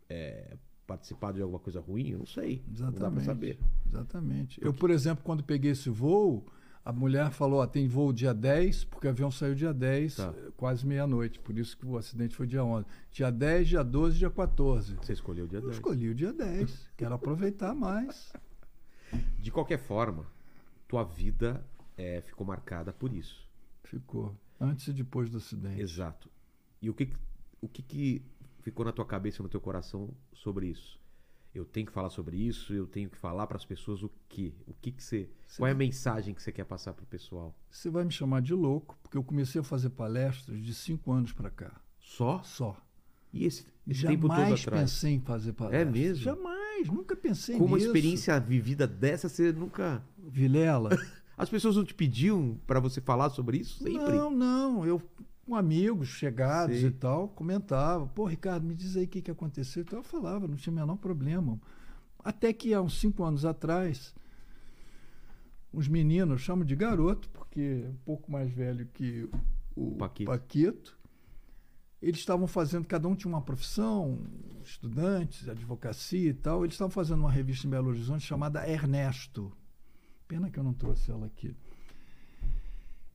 é, participado de alguma coisa ruim? Eu não sei. Não dá pra Exatamente. saber. Exatamente. Eu, por exemplo, quando peguei esse voo, a mulher falou: ó, tem voo dia 10, porque o avião saiu dia 10, Tá. eh, quase meia-noite. Por isso que o acidente foi dia 11. Dia 10, dia 12, dia 14. Você escolheu o dia Eu 10. escolhi o dia 10. Quero aproveitar mais. De qualquer forma, tua vida é, ficou marcada por isso. Ficou. Antes e depois do acidente. Exato. E o que, o que, que ficou na tua cabeça no teu coração sobre isso? Eu tenho que falar sobre isso, eu tenho que falar para as pessoas o quê? O que, que você. Você Qual é a mensagem que você quer passar pro pessoal? Você vai me chamar de louco, porque eu comecei a fazer palestras de cinco anos para cá. Só? Só. E esse, esse tempo todo Jamais atrás? pensei em fazer palestras. mesmo? Jamais, nunca pensei Com uma nisso. experiência vivida dessa, você nunca. Vilela. As pessoas não te pediam para você falar sobre isso sempre? Não, não. Eu com amigos chegados Sei. e tal, comentava. Pô, Ricardo, me diz aí o que, que aconteceu. Então eu falava, não tinha o menor problema. Até que há uns cinco anos atrás, uns meninos, eu chamo de garoto, porque é um pouco mais velho que o Paquito. Paquito, eles estavam fazendo, cada um tinha uma profissão, estudantes, advocacia e tal. Eles estavam fazendo uma revista em Belo Horizonte chamada Ernesto. Pena que eu não trouxe ela aqui.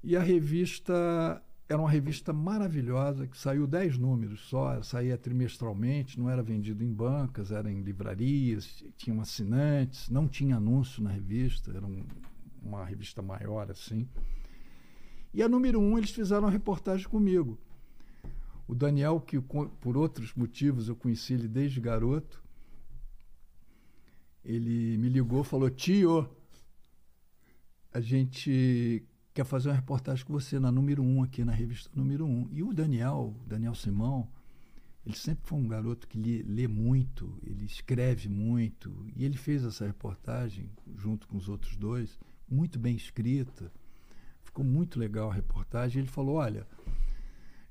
E a revista era uma revista maravilhosa, que saiu 10 números só, saía trimestralmente, não era vendido em bancas, era em livrarias, tinham assinantes, não tinha anúncio na revista, era um- uma revista maior assim. E a número um, eles fizeram uma reportagem comigo. O Daniel, que por outros motivos eu conheci ele desde garoto, ele me ligou, falou: Tio, a gente quer fazer uma reportagem com você na número um aqui na revista número um. E o Daniel, o Daniel Simão, ele sempre foi um garoto que lê, lê muito, ele escreve muito, e ele fez essa reportagem junto com os outros dois, muito bem escrita. Ficou muito legal a reportagem. Ele falou: Olha,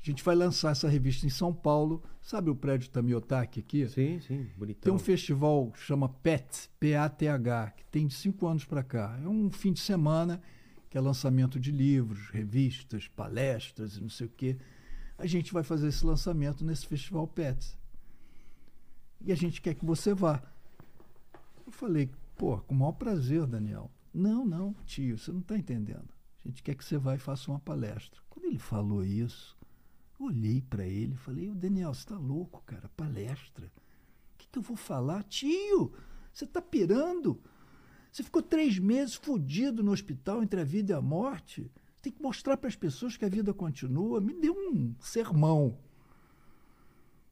a gente vai lançar essa revista em São Paulo. Sabe o prédio Tamiotaki aqui? Sim, sim, bonitão. Tem um festival que chama PET, P-A-T-H, que tem de cinco anos para cá. É um fim de semana que é lançamento de livros, revistas, palestras não sei o quê. A gente vai fazer esse lançamento nesse festival PET. E a gente quer que você vá. Eu falei, pô, com o maior prazer, Daniel. Não, não, tio, você não está entendendo. A gente quer que você vá e faça uma palestra. Quando ele falou isso, eu olhei para ele e falei, ô Daniel, você está louco, cara? Palestra? O que, que eu vou falar? Tio, você está pirando? Você ficou três meses fudido no hospital entre a vida e a morte. Tem que mostrar para as pessoas que a vida continua. Me deu um sermão.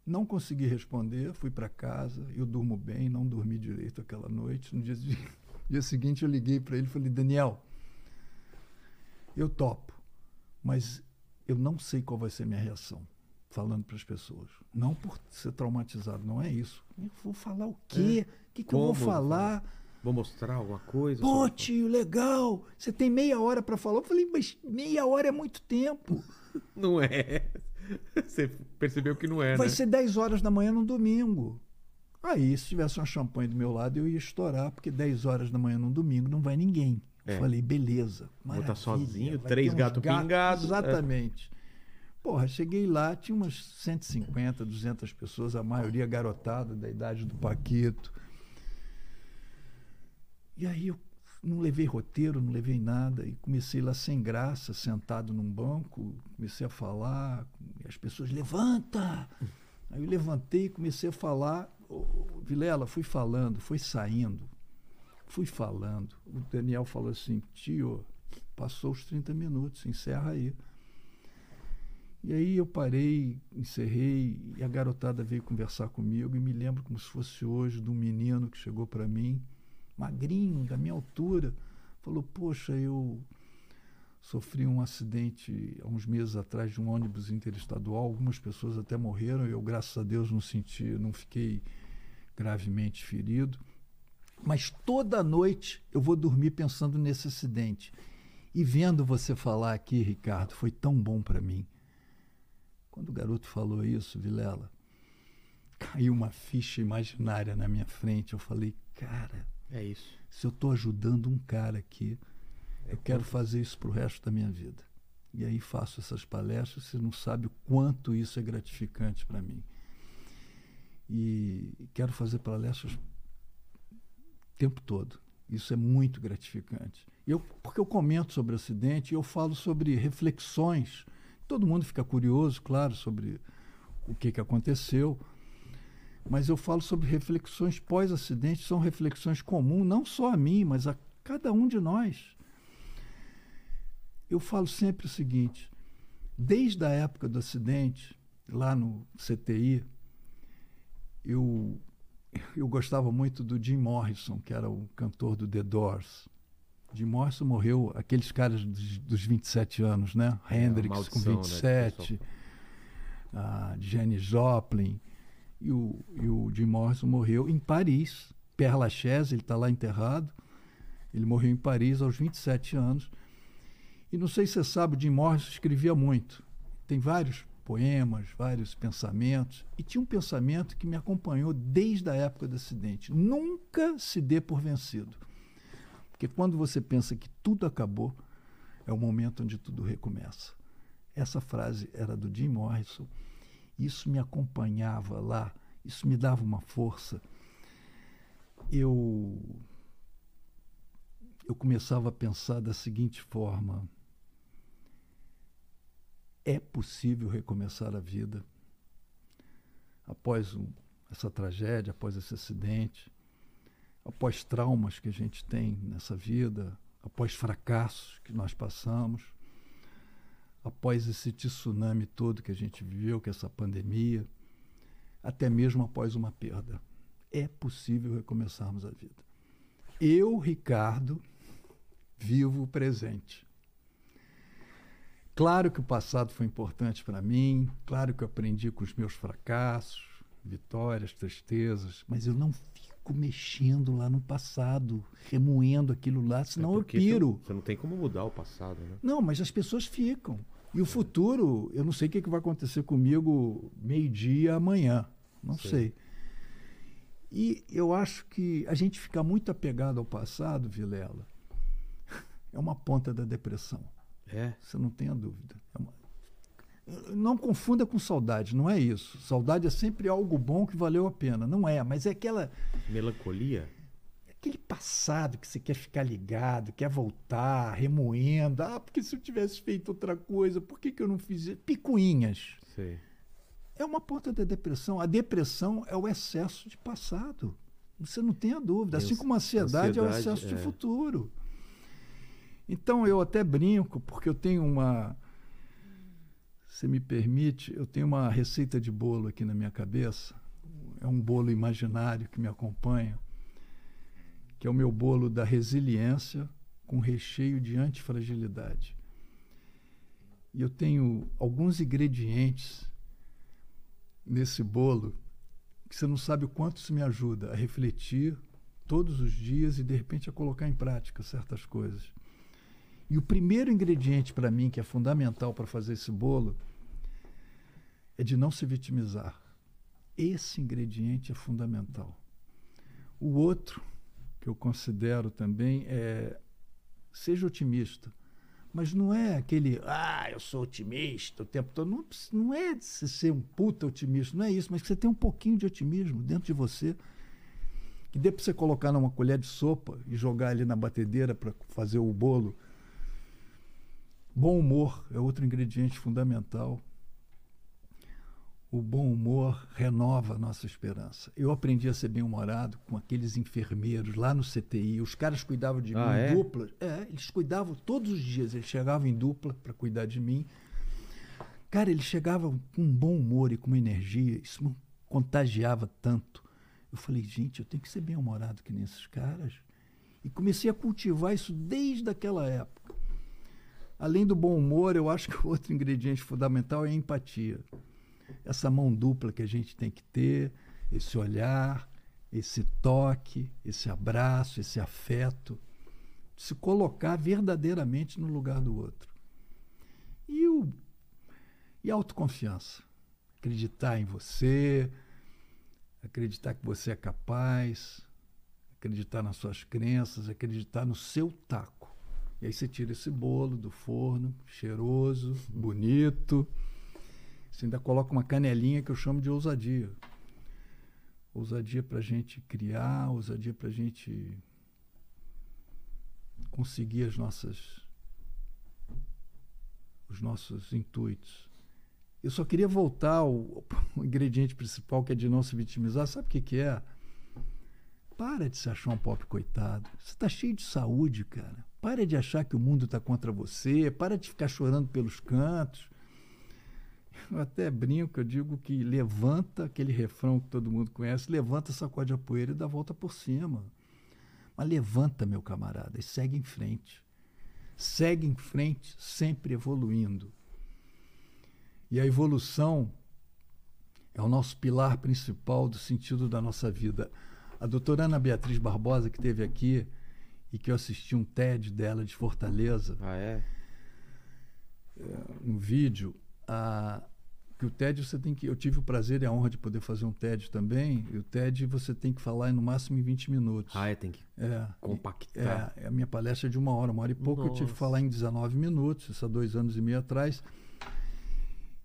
Não consegui responder, fui para casa. Eu durmo bem, não dormi direito aquela noite. No dia, dia seguinte eu liguei para ele e falei: Daniel, eu topo, mas eu não sei qual vai ser a minha reação falando para as pessoas. Não por ser traumatizado, não é isso. Eu vou falar o quê? O que, que eu vou Como falar? Vou mostrar alguma coisa? Pô, sobre- tio, legal. Você tem meia hora para falar. Eu falei, mas meia hora é muito tempo. Não é. Você percebeu que não é, Vai né? ser 10 horas da manhã no domingo. Aí, se tivesse uma champanhe do meu lado, eu ia estourar, porque 10 horas da manhã no domingo não vai ninguém. Eu É. falei, beleza. Vou tá maravilha, sozinho, três uns gato gatos. pingado. é. Exatamente. Porra, cheguei lá, tinha umas 150, 200 pessoas, a maioria garotada da idade do Paquito. E aí eu não levei roteiro, não levei nada, e comecei lá sem graça, sentado num banco, comecei a falar, e as pessoas, levanta! Aí eu levantei e comecei a falar. Ô, Vilela, fui falando, foi saindo, fui falando. O Daniel falou assim, tio, passou os 30 minutos, encerra aí. E aí eu parei, encerrei, e a garotada veio conversar comigo, e me lembro como se fosse hoje de um menino que chegou para mim, magrinho, da minha altura, falou: Poxa, eu Sofri um acidente há uns meses atrás de um ônibus interestadual. Algumas pessoas até morreram. Eu, graças a Deus, não senti, não fiquei gravemente ferido. Mas toda noite eu vou dormir pensando nesse acidente. E vendo você falar aqui, Ricardo, foi tão bom para mim. Quando o garoto falou isso, Vilela, caiu uma ficha imaginária na minha frente. Eu falei, cara, é isso. Se eu estou ajudando um cara aqui, é eu quero fazer isso para o resto da minha vida. E aí faço essas palestras, você não sabe o quanto isso é gratificante para mim. E quero fazer palestras o tempo todo. Isso é muito gratificante. Eu, porque eu comento sobre o acidente e eu falo sobre reflexões. Todo mundo fica curioso, claro, sobre o que, que aconteceu. Mas eu falo sobre reflexões pós-acidente, são reflexões comuns, não só a mim, mas a cada um de nós. Eu falo sempre o seguinte: desde a época do acidente, lá no CTI, eu, eu gostava muito do Jim Morrison, que era o cantor do The Doors. Jim Morrison morreu, aqueles caras dos, dos 27 anos, né? É, Hendrix maldição, com 27, né, a Janis Joplin. E o, e o Jim Morrison morreu em Paris, Père Lachaise, ele está lá enterrado. Ele morreu em Paris aos 27 anos. E não sei se você sabe, o Jim Morrison escrevia muito. Tem vários poemas, vários pensamentos. E tinha um pensamento que me acompanhou desde a época do acidente. Nunca se dê por vencido. Porque quando você pensa que tudo acabou, é o momento onde tudo recomeça. Essa frase era do Jim Morrison. Isso me acompanhava lá, isso me dava uma força. Eu eu começava a pensar da seguinte forma: é possível recomeçar a vida após um, essa tragédia, após esse acidente, após traumas que a gente tem nessa vida, após fracassos que nós passamos, após esse tsunami todo que a gente viveu, que é essa pandemia, até mesmo após uma perda. É possível recomeçarmos a vida. Eu, Ricardo, vivo o presente. Claro que o passado foi importante para mim, claro que eu aprendi com os meus fracassos, vitórias, tristezas, mas eu não fico mexendo lá no passado, remoendo aquilo lá, senão é eu piro. Você não tem como mudar o passado, né? Não, mas as pessoas ficam. E o futuro, eu não sei o que, vai acontecer comigo meio-dia amanhã. Não Sim. sei. E eu acho que a gente ficar muito apegado ao passado, Vilela, é uma ponta da depressão. É. Você não tenha dúvida. É uma... Não confunda com saudade, não é isso. Saudade é sempre algo bom que valeu a pena. Não é, mas é aquela. Melancolia? Aquele passado que você quer ficar ligado, quer voltar, remoendo. Ah, porque se eu tivesse feito outra coisa, por que, que eu não fiz? Picuinhas. Sim. É uma ponta da depressão. A depressão é o excesso de passado. Você não tem a dúvida. Assim como a ansiedade, ansiedade é o excesso é. de futuro. Então eu até brinco, porque eu tenho uma. Se me permite, eu tenho uma receita de bolo aqui na minha cabeça. É um bolo imaginário que me acompanha, que é o meu bolo da resiliência com recheio de antifragilidade. E eu tenho alguns ingredientes nesse bolo que você não sabe o quanto isso me ajuda a refletir todos os dias e de repente a colocar em prática certas coisas. E o primeiro ingrediente para mim, que é fundamental para fazer esse bolo, é de não se vitimizar. Esse ingrediente é fundamental. O outro, que eu considero também, é seja otimista. Mas não é aquele, ah, eu sou otimista o tempo todo. Não, não é de ser um puta otimista, não é isso, mas que você tem um pouquinho de otimismo dentro de você. Que dê para você colocar numa colher de sopa e jogar ali na batedeira para fazer o bolo Bom humor é outro ingrediente fundamental. O bom humor renova a nossa esperança. Eu aprendi a ser bem-humorado com aqueles enfermeiros lá no CTI. Os caras cuidavam de ah, mim é? em dupla. É, eles cuidavam todos os dias. Eles chegavam em dupla para cuidar de mim. Cara, eles chegavam com um bom humor e com uma energia. Isso me contagiava tanto. Eu falei, gente, eu tenho que ser bem-humorado que nesses caras. E comecei a cultivar isso desde aquela época. Além do bom humor, eu acho que outro ingrediente fundamental é a empatia. Essa mão dupla que a gente tem que ter, esse olhar, esse toque, esse abraço, esse afeto, se colocar verdadeiramente no lugar do outro. E, o, e a autoconfiança. Acreditar em você, acreditar que você é capaz, acreditar nas suas crenças, acreditar no seu taco. E aí você tira esse bolo do forno, cheiroso, bonito. Você ainda coloca uma canelinha que eu chamo de ousadia. Ousadia para a gente criar, ousadia para a gente conseguir as nossas os nossos intuitos. Eu só queria voltar ao, ao ingrediente principal, que é de não se vitimizar. Sabe o que, que é? Para de se achar um pobre coitado. Você está cheio de saúde, cara. Para de achar que o mundo está contra você. Para de ficar chorando pelos cantos. Eu até brinco, eu digo que levanta aquele refrão que todo mundo conhece, levanta, sacode a poeira e dá a volta por cima. Mas levanta, meu camarada, e segue em frente. Segue em frente, sempre evoluindo. E a evolução é o nosso pilar principal do sentido da nossa vida. A doutora Ana Beatriz Barbosa, que esteve aqui e que eu assisti um TED dela de Fortaleza, Ah, é? um vídeo, a, que o TED você tem que. Eu tive o prazer e a honra de poder fazer um TED também. E o TED você tem que falar no máximo em 20 minutos. Ah, é, tem que É, compactar. é, a minha palestra é de uma hora, uma hora e pouco. Eu tive que Nossa. falar em 19 minutos, isso há dois anos e meio atrás.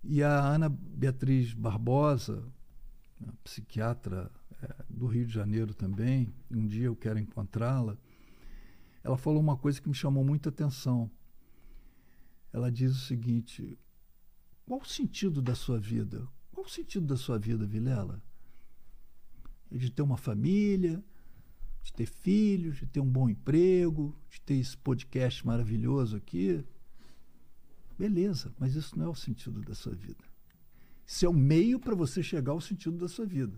E a Ana Beatriz Barbosa, psiquiatra é, do Rio de Janeiro também, um dia eu quero encontrá-la, ela falou uma coisa que me chamou muita atenção. Ela diz o seguinte: qual o sentido da sua vida? Qual o sentido da sua vida, Vilela? É de ter uma família, de ter filhos, de ter um bom emprego, de ter esse podcast maravilhoso aqui. Beleza, mas isso não é o sentido da sua vida. Isso é o meio para você chegar ao sentido da sua vida.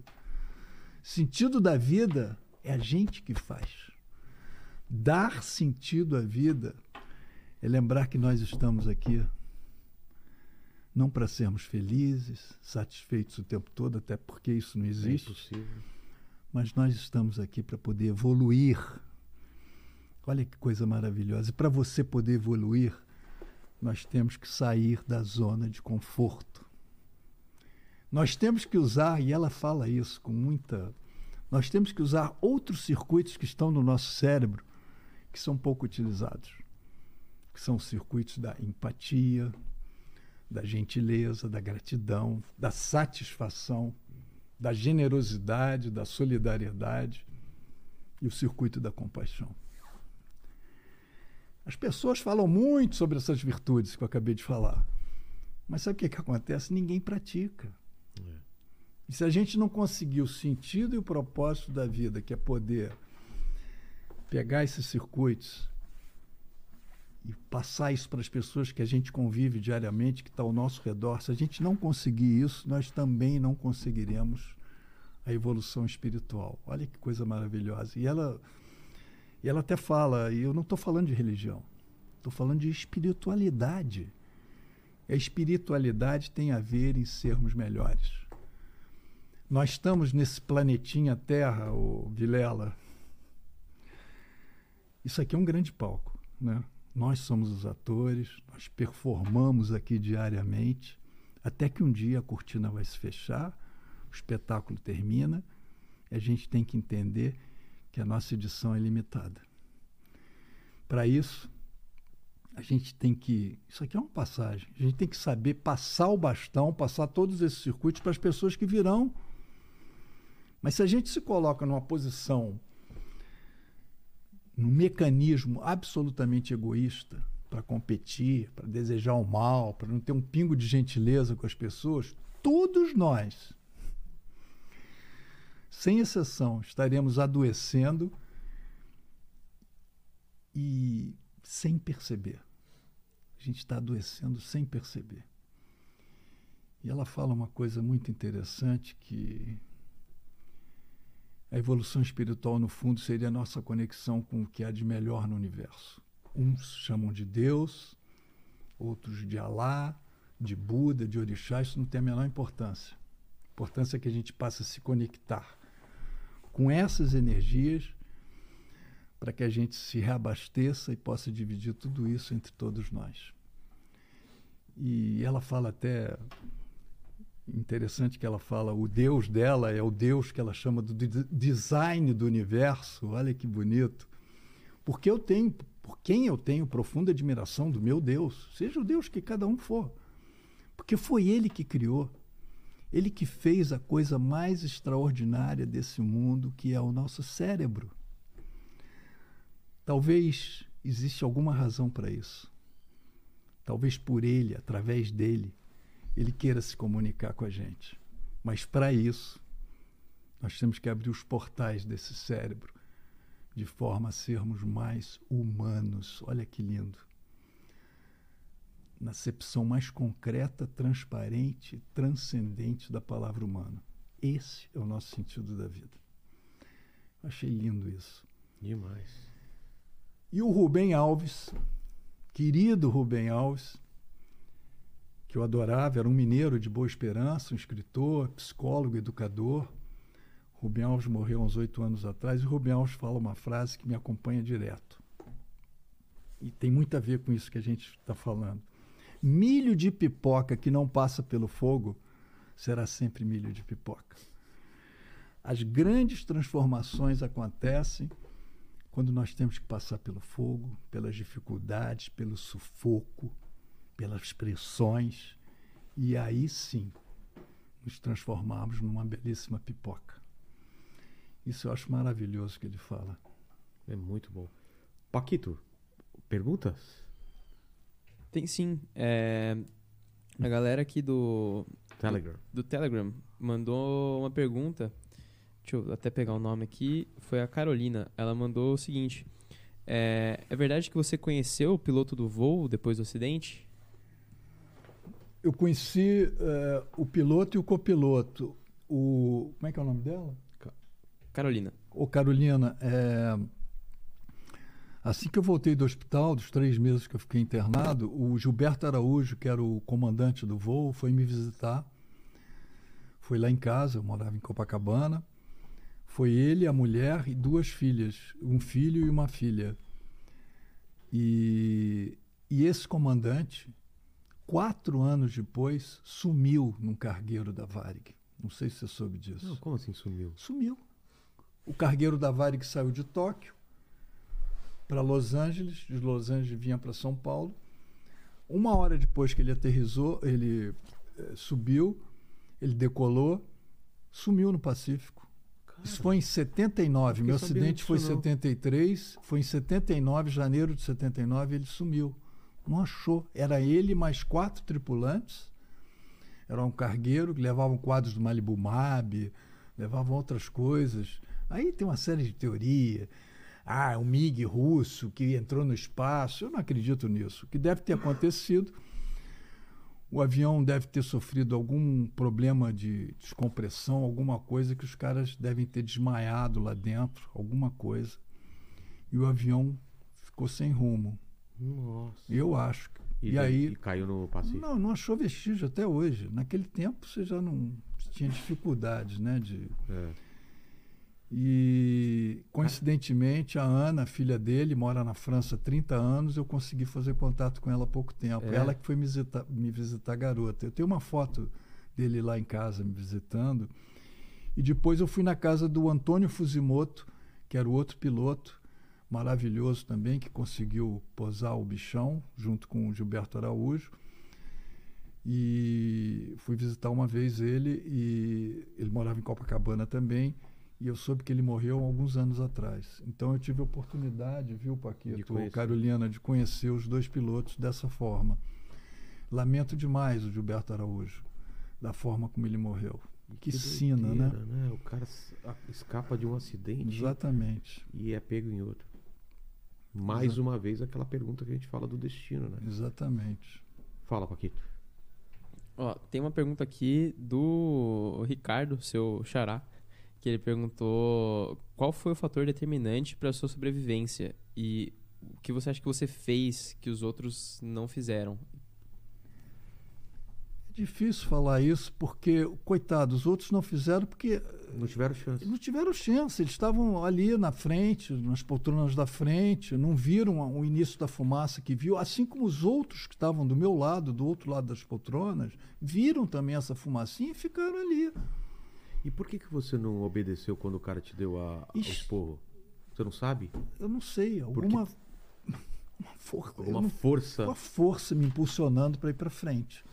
Sentido da vida é a gente que faz. Dar sentido à vida é lembrar que nós estamos aqui não para sermos felizes, satisfeitos o tempo todo, até porque isso não É existe impossível. mas nós estamos aqui para poder evoluir. Olha que coisa maravilhosa. E para você poder evoluir, nós temos que sair da zona de conforto. Nós temos que usar, e ela fala isso com muita. Nós temos que usar outros circuitos que estão no nosso cérebro que são pouco utilizados. Que são os circuitos da empatia, da gentileza, da gratidão, da satisfação, da generosidade, da solidariedade e o circuito da compaixão. As pessoas falam muito sobre essas virtudes que eu acabei de falar. Mas sabe o que, que acontece? Ninguém pratica. E se a gente não conseguir o sentido e o propósito da vida, que é poder pegar esses circuitos e passar isso para as pessoas que a gente convive diariamente, que está ao nosso redor, se a gente não conseguir isso, nós também não conseguiremos a evolução espiritual. Olha que coisa maravilhosa. E ela, e ela até fala, e eu não estou falando de religião, estou falando de espiritualidade. A espiritualidade tem a ver em sermos melhores. Nós estamos nesse planetinha Terra, o Vilela. Isso aqui é um grande palco, né? Nós somos os atores, nós performamos aqui diariamente, até que um dia a cortina vai se fechar, o espetáculo termina, e a gente tem que entender que a nossa edição é limitada. Para isso, a gente tem que. Isso aqui é uma passagem. A gente tem que saber passar o bastão, passar todos esses circuitos para as pessoas que virão. Mas se a gente se coloca numa posição, num mecanismo absolutamente egoísta, para competir, para desejar o mal, para não ter um pingo de gentileza com as pessoas, todos nós, sem exceção, estaremos adoecendo e sem perceber. A gente está adoecendo sem perceber. E ela fala uma coisa muito interessante que a evolução espiritual, no fundo, seria a nossa conexão com o que há de melhor no universo. Uns chamam de Deus, outros de Alá, de Buda, de Orixá, isso não tem a menor importância. A importância é que a gente passe a se conectar com essas energias para que a gente se reabasteça e possa dividir tudo isso entre todos nós. E ela fala até interessante que ela fala o Deus dela é o Deus que ela chama do design do universo. Olha que bonito. Porque eu tenho, por quem eu tenho profunda admiração do meu Deus, seja o Deus que cada um for. Porque foi ele que criou. Ele que fez a coisa mais extraordinária desse mundo, que é o nosso cérebro. Talvez exista alguma razão para isso. Talvez por ele, através dele, ele queira se comunicar com a gente. Mas para isso, nós temos que abrir os portais desse cérebro de forma a sermos mais humanos. Olha que lindo. Na acepção mais concreta, transparente, transcendente da palavra humano. Esse é o nosso sentido da vida. Achei lindo isso. Demais. E o Rubem Alves, querido Rubem Alves, eu adorava, era um mineiro de boa esperança, um escritor, psicólogo, educador. Rubem Alves morreu há uns oito anos atrás e Rubem Alves fala uma frase que me acompanha direto. E tem muito a ver com isso que a gente está falando. Milho de pipoca que não passa pelo fogo será sempre milho de pipoca. As grandes transformações acontecem quando nós temos que passar pelo fogo, pelas dificuldades, pelo sufoco, pelas pressões, e aí sim nos transformarmos numa belíssima pipoca. Isso eu acho maravilhoso que ele fala. É muito bom. Paquito, perguntas? Tem sim. É, a galera aqui do Telegram. do, do Telegram mandou uma pergunta Deixa eu até pegar o nome aqui. Foi a Carolina. Ela mandou o seguinte: É, é verdade que você conheceu o piloto do voo depois do acidente? Eu conheci uh, o piloto e o copiloto. O, como é que é o nome dela? Carolina. Ô, Carolina, é, assim que eu voltei do hospital, dos três meses que eu fiquei internado, o Gilberto Araújo, que era o comandante do voo, foi me visitar. Foi lá em casa, eu morava em Copacabana. Foi ele, a mulher e duas filhas, um filho e uma filha. E, e esse comandante, quatro anos depois, sumiu num cargueiro da Varig. Não sei se você soube disso. Não, como assim sumiu? Sumiu. O cargueiro da Varig saiu de Tóquio para Los Angeles, de Los Angeles vinha para São Paulo. Uma hora depois que ele aterrizou, ele eh, subiu, ele decolou, sumiu no Pacífico. Isso foi em 79. Meu acidente foi em 73. Foi em 79, janeiro de 79, ele sumiu. Não achou. Era ele mais quatro tripulantes. Era um cargueiro que levavam quadros do Malibu Mab, levavam outras coisas. Aí tem uma série de teoria. Ah, um MiG russo que entrou no espaço. Eu não acredito nisso. O que deve ter acontecido o avião deve ter sofrido algum problema de descompressão, alguma coisa que os caras devem ter desmaiado lá dentro, alguma coisa. E o avião ficou sem rumo. Nossa. Eu acho. E, e aí e caiu no Pacífico. Não, não achou vestígio até hoje. Naquele tempo você já não tinha dificuldades, né, de É. e, coincidentemente, a Ana, filha dele, mora na França há 30 anos. Eu consegui fazer contato com ela há pouco tempo. É? Ela que foi me visitar, me visitar garota. Eu tenho uma foto dele lá em casa me visitando. E depois eu fui na casa do Antônio Fuzimoto, que era o outro piloto, maravilhoso também, que conseguiu posar o bichão junto com o Gilberto Araújo. E fui visitar uma vez ele e ele morava em Copacabana também e eu soube que ele morreu alguns anos atrás. Então eu tive a oportunidade, viu, De Paquito, conhecer. Carolina, de conhecer os dois pilotos dessa forma. Lamento demais o Gilberto Araújo, da forma como ele morreu. Que, sina, né? doideira, O cara s- a- escapa de um acidente Exatamente, e é pego em outro. Mais Exa- uma vez aquela pergunta que a gente fala do destino, né? exatamente. Fala, Paquito. Ó, tem uma pergunta aqui do Ricardo, seu xará, que ele perguntou qual foi o fator determinante para sua sobrevivência e o que você acha que você fez que os outros não fizeram. Difícil falar isso, porque, coitado, os outros não fizeram porque Não tiveram chance. não tiveram chance. Eles estavam ali na frente, nas poltronas da frente, não viram o início da fumaça que viu, assim como os outros que estavam do meu lado, do outro lado das poltronas, viram também essa fumacinha e ficaram ali. E por que, que você não obedeceu quando o cara te deu a, o Ixi. esporro? Você não sabe? Eu não sei, alguma uma força, eu Alguma não- força. uma força me impulsionando para ir para frente.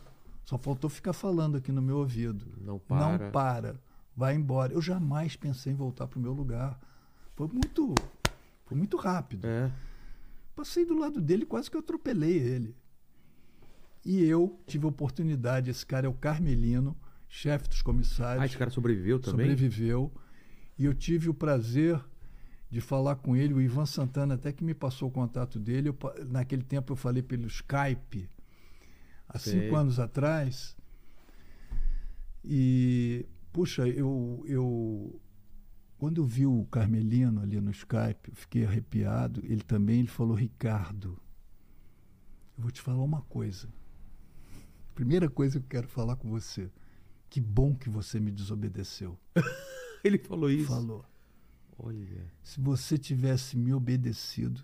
Só faltou ficar falando aqui no meu ouvido. Não para. Não para. Vai embora. Eu jamais pensei em voltar para o meu lugar. Foi muito, foi muito rápido. É. Passei do lado dele, quase que eu atropelei ele. E eu tive a oportunidade, esse cara é o Carmelino, chefe dos comissários. Ah, esse cara sobreviveu também? sobreviveu. E eu tive o prazer de falar com ele, o Ivan Santana até que me passou o contato dele. Eu naquele tempo eu falei pelo Skype, há Sei. cinco anos atrás. E, puxa, eu, eu quando eu vi o Carmelino ali no Skype, eu fiquei arrepiado. Ele também ele falou, Ricardo, eu vou te falar uma coisa. Primeira coisa que eu quero falar com você. Que bom que você me desobedeceu. Ele falou isso. Falou. Olha. Se você tivesse me obedecido,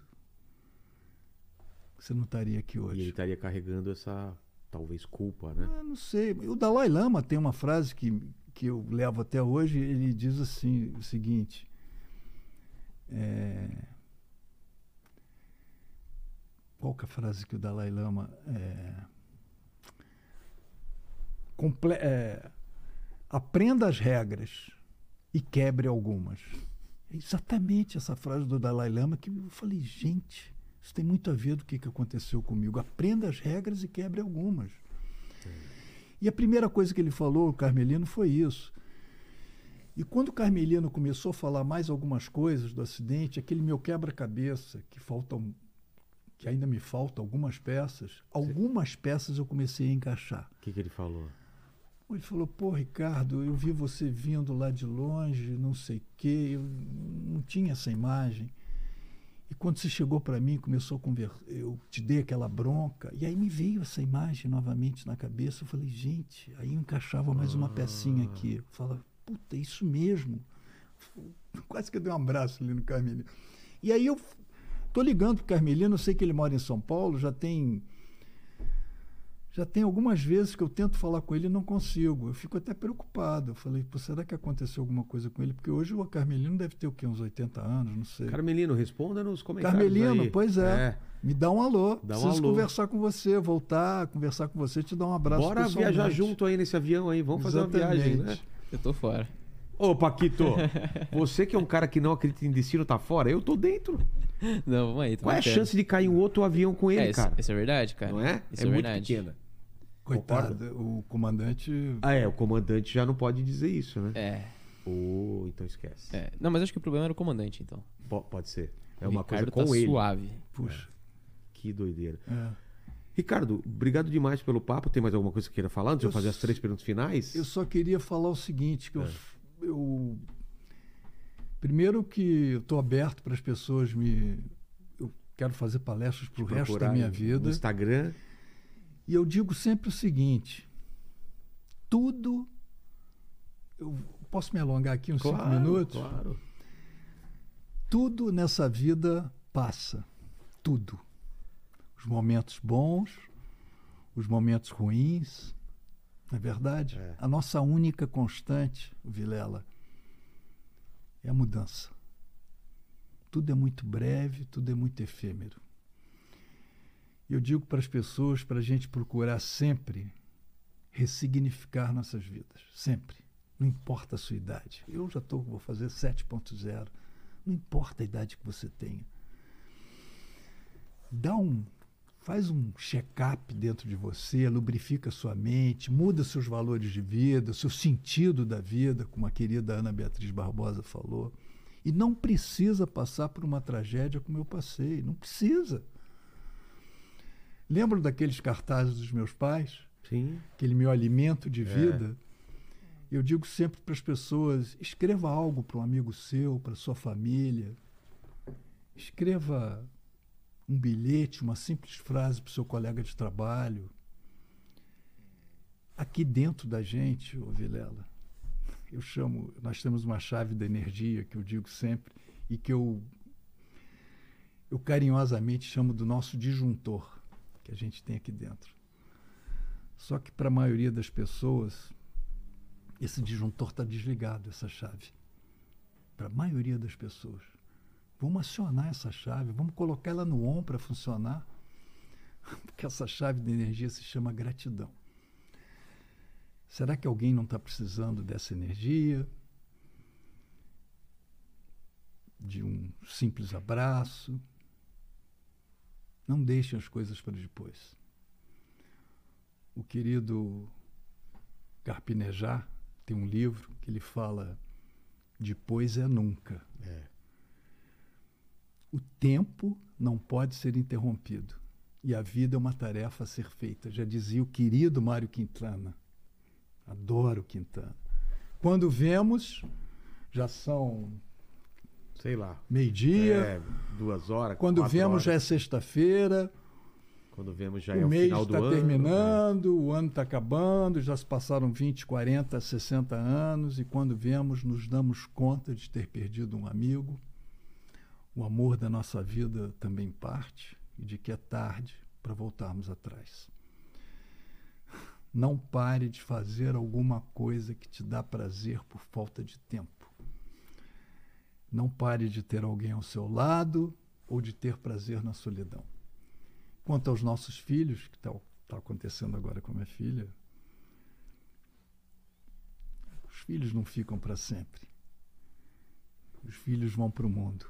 você não estaria aqui E ele hoje. estaria carregando essa, talvez, culpa, né? Ah, não sei. O Dalai Lama tem uma frase que, que eu levo até hoje. Ele diz assim: o seguinte. é, Qual que é a frase que o Dalai Lama. é, comple- é, Aprenda as regras e quebre algumas. É exatamente essa frase do Dalai Lama que eu falei, gente, isso tem muito a ver do que, que aconteceu comigo. Aprenda as regras e quebre algumas. E a primeira coisa que ele falou, o Carmelino, foi isso. E quando o Carmelino começou a falar mais algumas coisas do acidente, aquele meu quebra-cabeça, que faltam, que ainda me faltam algumas peças, algumas peças eu comecei a encaixar. O que, que ele falou? Ele falou, pô, Ricardo, eu vi você vindo lá de longe, não sei o quê, eu não tinha essa imagem. E quando você chegou para mim, começou a conversar, eu te dei aquela bronca, e aí me veio essa imagem novamente na cabeça. Eu falei, gente, aí encaixava mais uma pecinha aqui. Eu falava, puta, é isso mesmo. Quase que eu dei um abraço ali no Carmelino. E aí eu tô ligando pro Carmelino, eu sei que ele mora em São Paulo, já tem já tem algumas vezes que eu tento falar com ele e não consigo. Eu fico até preocupado. Eu falei, Pô, será que aconteceu alguma coisa com ele? Porque hoje o Carmelino deve ter o quê? Uns 80 anos, não sei. Carmelino, responda nos comentários. Carmelino, aí. pois é. Me dá um alô. Dá um Preciso alô. conversar com você, voltar, conversar com você, te dar um abraço. Bora viajar junto aí nesse avião aí. Vamos fazer uma viagem, né? Exatamente. Eu tô fora. Ô, Paquito, você que é um cara que não acredita em destino, tá fora? Eu tô dentro. Não, vamos aí. Qual é a chance de cair um outro avião com ele, é, cara? isso é verdade, cara. Não é? Isso é é, muito verdade. pequena. Coitado, o comandante. Ah, é. O comandante já não pode dizer isso, né? É, Ô, então esquece. é. Não, mas acho que o problema era o comandante, então. Po- pode ser. É uma Ricardo coisa com tá ele. suave. Puxa. Que doideira. é. Ricardo, obrigado demais pelo papo. Tem mais alguma coisa que queira falar antes de eu Eu fazer as três perguntas finais? Eu só queria falar o seguinte, que eu, É. eu- primeiro que eu estou aberto para as pessoas me eu quero fazer palestras para o resto Procurar da minha no vida Instagram. E eu digo sempre o seguinte: tudo eu posso me alongar aqui uns cinco Claro, minutos? Claro. Tudo nessa vida passa, tudo. Os momentos bons, os momentos ruins, não é verdade? É. A nossa única constante, Vilela, é a mudança. Tudo é muito breve, tudo é muito efêmero. Eu digo para as pessoas para a gente procurar sempre ressignificar nossas vidas, sempre. Não importa a sua idade. Eu já tô, vou fazer 7.0. Não importa a idade que você tenha. Dá um, faz um check-up dentro de você, lubrifica sua mente, muda seus valores de vida, seu sentido da vida, como a querida Ana Beatriz Barbosa falou. E não precisa passar por uma tragédia como eu passei, não precisa. Lembro daqueles cartazes dos meus pais? Sim. aquele meu alimento de É. vida, eu digo sempre para as pessoas: escreva algo para um amigo seu, para sua família. Escreva um bilhete, uma simples frase para o seu colega de trabalho. Aqui dentro da gente, ô Vilela, eu chamo, nós temos uma chave da energia que eu digo sempre e que eu eu carinhosamente chamo do nosso disjuntor que a gente tem aqui dentro. Só que para a maioria das pessoas esse disjuntor está desligado, essa chave. Para a maioria das pessoas. Vamos acionar essa chave, vamos colocar ela no on para funcionar. Porque essa chave de energia se chama gratidão. Será que alguém não está precisando dessa energia? De um simples abraço? Não deixem as coisas para depois. O querido Carpinejar tem um livro que ele fala depois é nunca. É. O tempo não pode ser interrompido e a vida é uma tarefa a ser feita. Já dizia o querido Mário Quintana. Adoro Quintana. Quando vemos, já são Sei lá. meio-dia. É, duas horas. Quando vemos, horas. já é sexta-feira. Quando vemos já é o o mês final do está ano. né? terminando, o ano está acabando, já se passaram 20, 40, 60 anos, e quando vemos, nos damos conta de ter perdido um amigo. O amor da nossa vida também parte, e de que é tarde para voltarmos atrás. Não pare de fazer alguma coisa que te dá prazer por falta de tempo. Não pare de ter alguém ao seu lado ou de ter prazer na solidão. Quanto aos nossos filhos, que está tá acontecendo agora com a minha filha, os filhos não ficam para sempre. Os filhos vão para o mundo.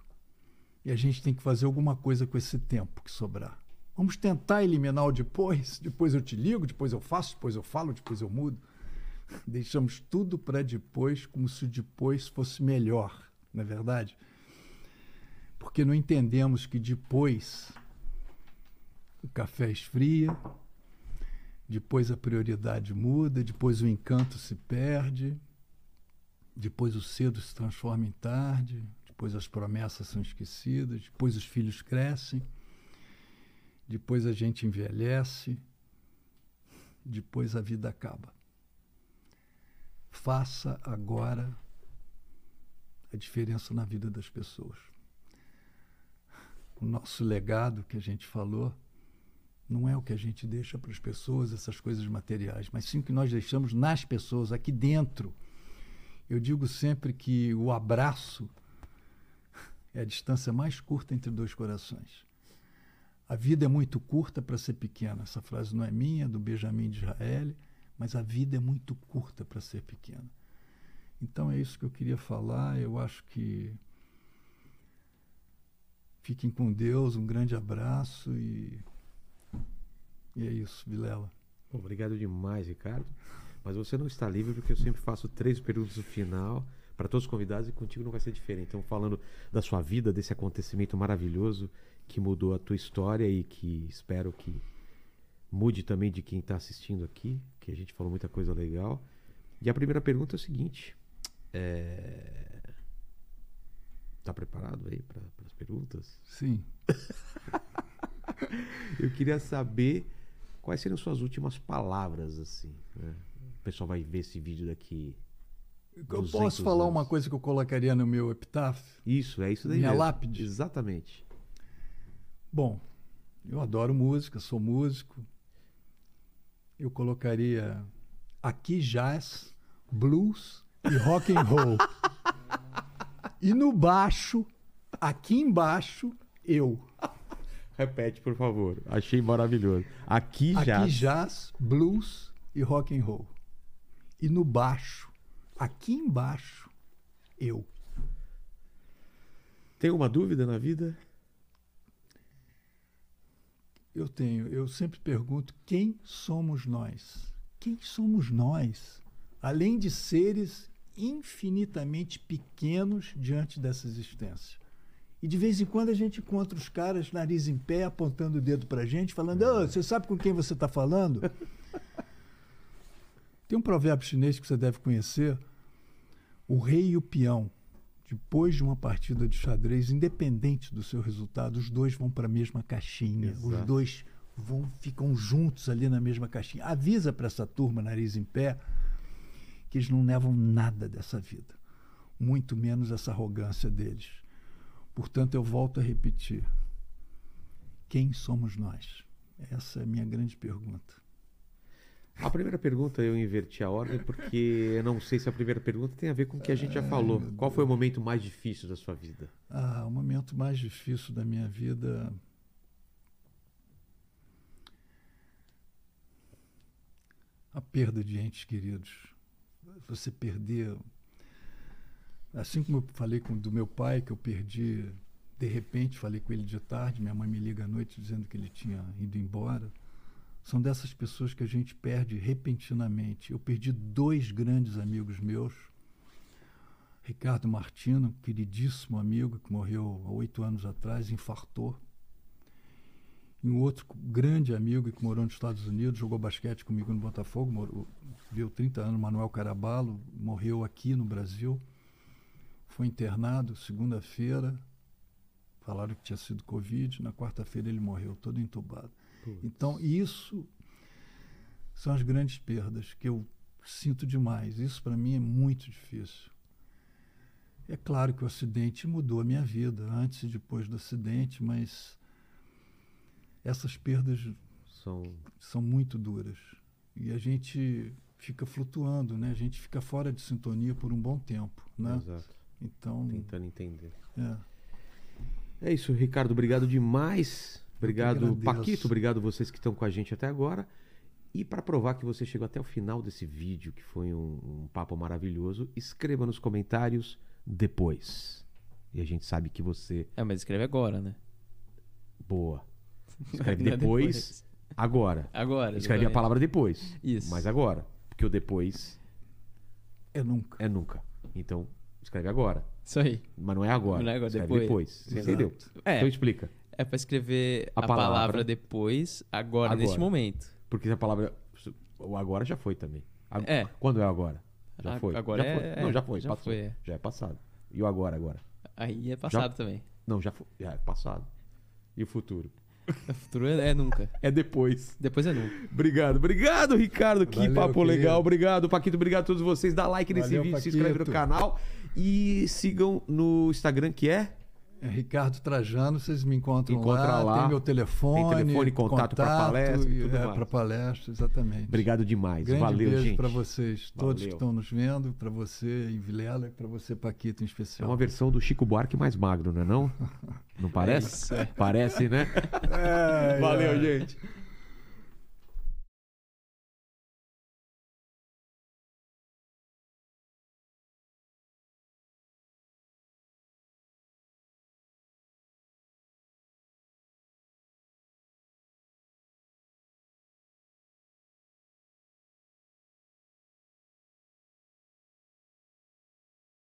E a gente tem que fazer alguma coisa com esse tempo que sobrar. Vamos tentar eliminar o depois. Depois eu te ligo, depois eu faço, depois eu falo, depois eu mudo. Deixamos tudo para depois, como se depois fosse melhor, não é verdade? Porque não entendemos que depois o café esfria, depois a prioridade muda, depois o encanto se perde, depois o cedo se transforma em tarde, depois as promessas são esquecidas, depois os filhos crescem, depois a gente envelhece, depois a vida acaba. Faça agora a diferença na vida das pessoas. O nosso legado que a gente falou não é o que a gente deixa para as pessoas, essas coisas materiais, mas sim o que nós deixamos nas pessoas, aqui dentro. Eu digo sempre que o abraço é a distância mais curta entre dois corações. A vida é muito curta para ser pequena. Essa frase não é minha, é do Benjamin de Israel, mas a vida é muito curta para ser pequena. Então é isso que eu queria falar. Eu acho que fiquem com Deus, um grande abraço e, e é isso, Vilela. Obrigado demais, Ricardo. Mas você não está livre porque eu sempre faço três perguntas no final para todos os convidados e contigo não vai ser diferente. Então, falando da sua vida, desse acontecimento maravilhoso que mudou a tua história e que espero que mude também de quem está assistindo aqui, que a gente falou muita coisa legal. E a primeira pergunta é o seguinte: é... tá preparado aí para as perguntas? Sim. Eu queria saber quais seriam suas últimas palavras assim. Né? O pessoal vai ver esse vídeo daqui. Eu 200 posso falar anos. uma coisa que eu colocaria no meu epitáfio? Isso, é isso daí. Minha mesmo. lápide. Exatamente. Bom, eu adoro música, sou músico. Eu colocaria aqui jazz, blues e rock and roll. e no baixo, aqui embaixo, eu. Repete, por favor. Achei maravilhoso. Aqui, já. Aqui jazz, blues e rock and roll. E no baixo, aqui embaixo, eu. Tem uma dúvida na vida? Eu tenho, eu sempre pergunto quem somos nós? Quem somos nós? Além de seres infinitamente pequenos diante dessa existência. E de vez em quando a gente encontra os caras, nariz em pé, apontando o dedo pra gente, falando: "Ô, você sabe com quem você está falando? Tem um provérbio chinês que você deve conhecer: o rei e o peão. Depois de uma partida de xadrez, independente do seu resultado, os dois vão para a mesma caixinha. Os Exato. dois vão ficam juntos ali na mesma caixinha. Avisa para essa turma, nariz em pé, que eles não levam nada dessa vida, muito menos essa arrogância deles. Portanto, eu volto a repetir: quem somos nós? Essa é a minha grande pergunta. A primeira pergunta eu inverti a ordem porque eu não sei se a primeira pergunta tem a ver com o que a gente já falou. Qual foi o momento mais difícil da sua vida? Ah, o momento mais difícil da minha vida. A perda de entes queridos. Você perder. Assim como eu falei com, do meu pai, que eu perdi, de repente, falei com ele de tarde, minha mãe me liga à noite dizendo que ele tinha ido embora. São dessas pessoas que a gente perde repentinamente. Eu perdi dois grandes amigos meus. Ricardo Martino, queridíssimo amigo, que morreu há oito anos atrás, infartou. E um outro grande amigo que morou nos Estados Unidos, jogou basquete comigo no Botafogo, morou, viveu 30 anos, Manuel Carabalo, morreu aqui no Brasil. Foi internado segunda-feira. Falaram que tinha sido Covid. Na quarta-feira ele morreu, todo entubado. Então, isso são as grandes perdas que eu sinto demais. Isso para mim é muito difícil. É claro que o acidente mudou a minha vida, antes e depois do acidente, mas essas perdas são, são muito duras. E a gente fica flutuando, né? A gente fica fora de sintonia por um bom tempo, né? Exato. Então, tentando entender. É. É isso, Ricardo, obrigado demais. Obrigado, Paquito, obrigado vocês que estão com a gente até agora. E para provar que você chegou até o final desse vídeo, que foi um, um papo maravilhoso, escreva nos comentários depois. E a gente sabe que você. É, mas escreve agora, né? Boa. Escreve depois, depois, agora. Agora. Escreve a palavra depois. Isso. Mas agora. Porque o depois. É nunca. É nunca. Então, escreve agora. Isso aí. Mas não é agora. Não é agora, escreve depois. depois. Entendeu? É. Então explica. É para escrever A a, palavra. palavra. depois, agora, Agora. neste momento. Porque a palavra. O agora já foi também. A- É. Quando é agora? Já A- foi. agora já é- foi. Não, é, já foi. já passou. foi, é. Já é passado. E o agora, agora? Aí é passado também. Não, já foi. Já é passado. E o futuro? O futuro é, é nunca. É depois. Depois é nunca. Obrigado, obrigado, Ricardo. Que Valeu, papo querido. legal. Obrigado, Paquito. Obrigado a todos vocês. Dá like nesse Valeu, vídeo, se inscreve no Paquito. canal. E sigam no Instagram, que é. É Ricardo Trajano, vocês me encontram Encontra lá, lá. tem meu telefone, Tem telefone, contato palestra e e- tudo é, para palestra, exatamente. Obrigado demais. Grande Valeu, beijo gente. para vocês, todos Valeu. que estão nos vendo, para você em Vilela e para você Paquito em É especial. uma versão do Chico Buarque mais magro, não é não? Não parece? isso, é. Parece, né? É, Valeu, é. gente.